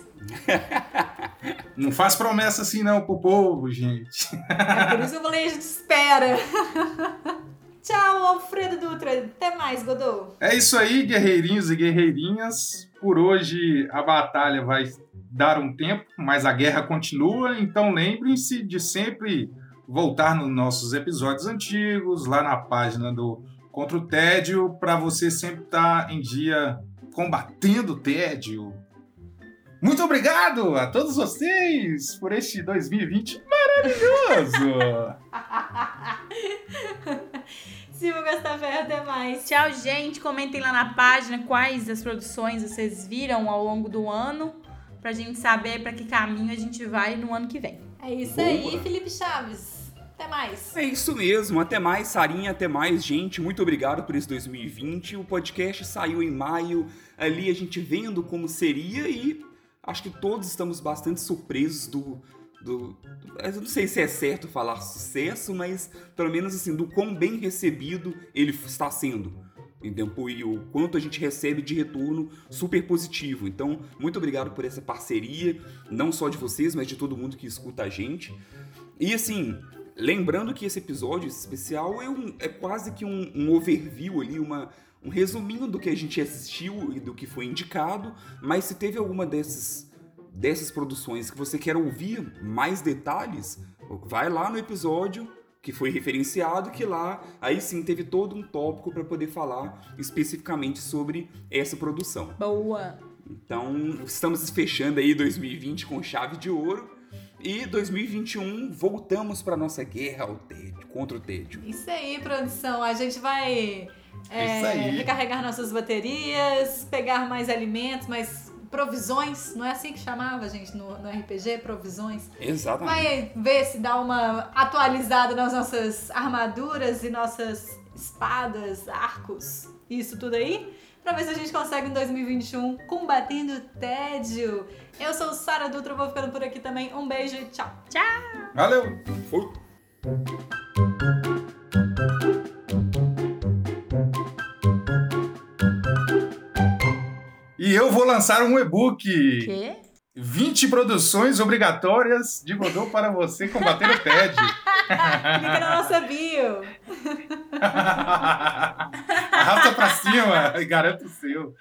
Não faz promessa assim não pro povo, gente. É por isso que eu falei, a gente espera. [laughs] Tchau, Alfredo Dutra. Até mais, Godô. É isso aí, guerreirinhos e guerreirinhas. Por hoje a batalha vai dar um tempo, mas a guerra continua, então lembrem-se de sempre voltar nos nossos episódios antigos, lá na página do Contra o Tédio, para você sempre estar tá em dia combatendo o tédio. Muito obrigado a todos vocês por este 2020 maravilhoso! [laughs] Silvio Gastaferro, até mais. Tchau, gente. Comentem lá na página quais das produções vocês viram ao longo do ano, pra gente saber para que caminho a gente vai no ano que vem. É isso Boa. aí, Felipe Chaves. Até mais. É isso mesmo. Até mais, Sarinha. Até mais, gente. Muito obrigado por esse 2020. O podcast saiu em maio. Ali a gente vendo como seria e acho que todos estamos bastante surpresos do do, eu não sei se é certo falar sucesso, mas pelo menos assim, do quão bem recebido ele está sendo. E o quanto a gente recebe de retorno super positivo. Então, muito obrigado por essa parceria, não só de vocês, mas de todo mundo que escuta a gente. E assim, lembrando que esse episódio especial é, um, é quase que um, um overview ali, uma, um resuminho do que a gente assistiu e do que foi indicado, mas se teve alguma desses dessas produções que você quer ouvir mais detalhes, vai lá no episódio que foi referenciado, que lá aí sim teve todo um tópico para poder falar especificamente sobre essa produção. Boa. Então, estamos fechando aí 2020 com chave de ouro. E 2021 voltamos para nossa guerra ao tédio, contra o tédio. Isso aí, produção. A gente vai é, recarregar nossas baterias, pegar mais alimentos, mais provisões, não é assim que chamava, gente, no, no RPG? Provisões. Exatamente. Vai ver se dá uma atualizada nas nossas armaduras e nossas espadas, arcos, isso tudo aí. Pra ver se a gente consegue em 2021 combatendo o tédio. Eu sou Sara Dutra, vou ficando por aqui também. Um beijo e tchau. Tchau. Valeu. Fui. E eu vou lançar um e-book. Quê? 20 produções obrigatórias de Godot para você combater o TED. [laughs] Clica na nossa bio. [laughs] Arrasta pra cima e [laughs] garanto o seu.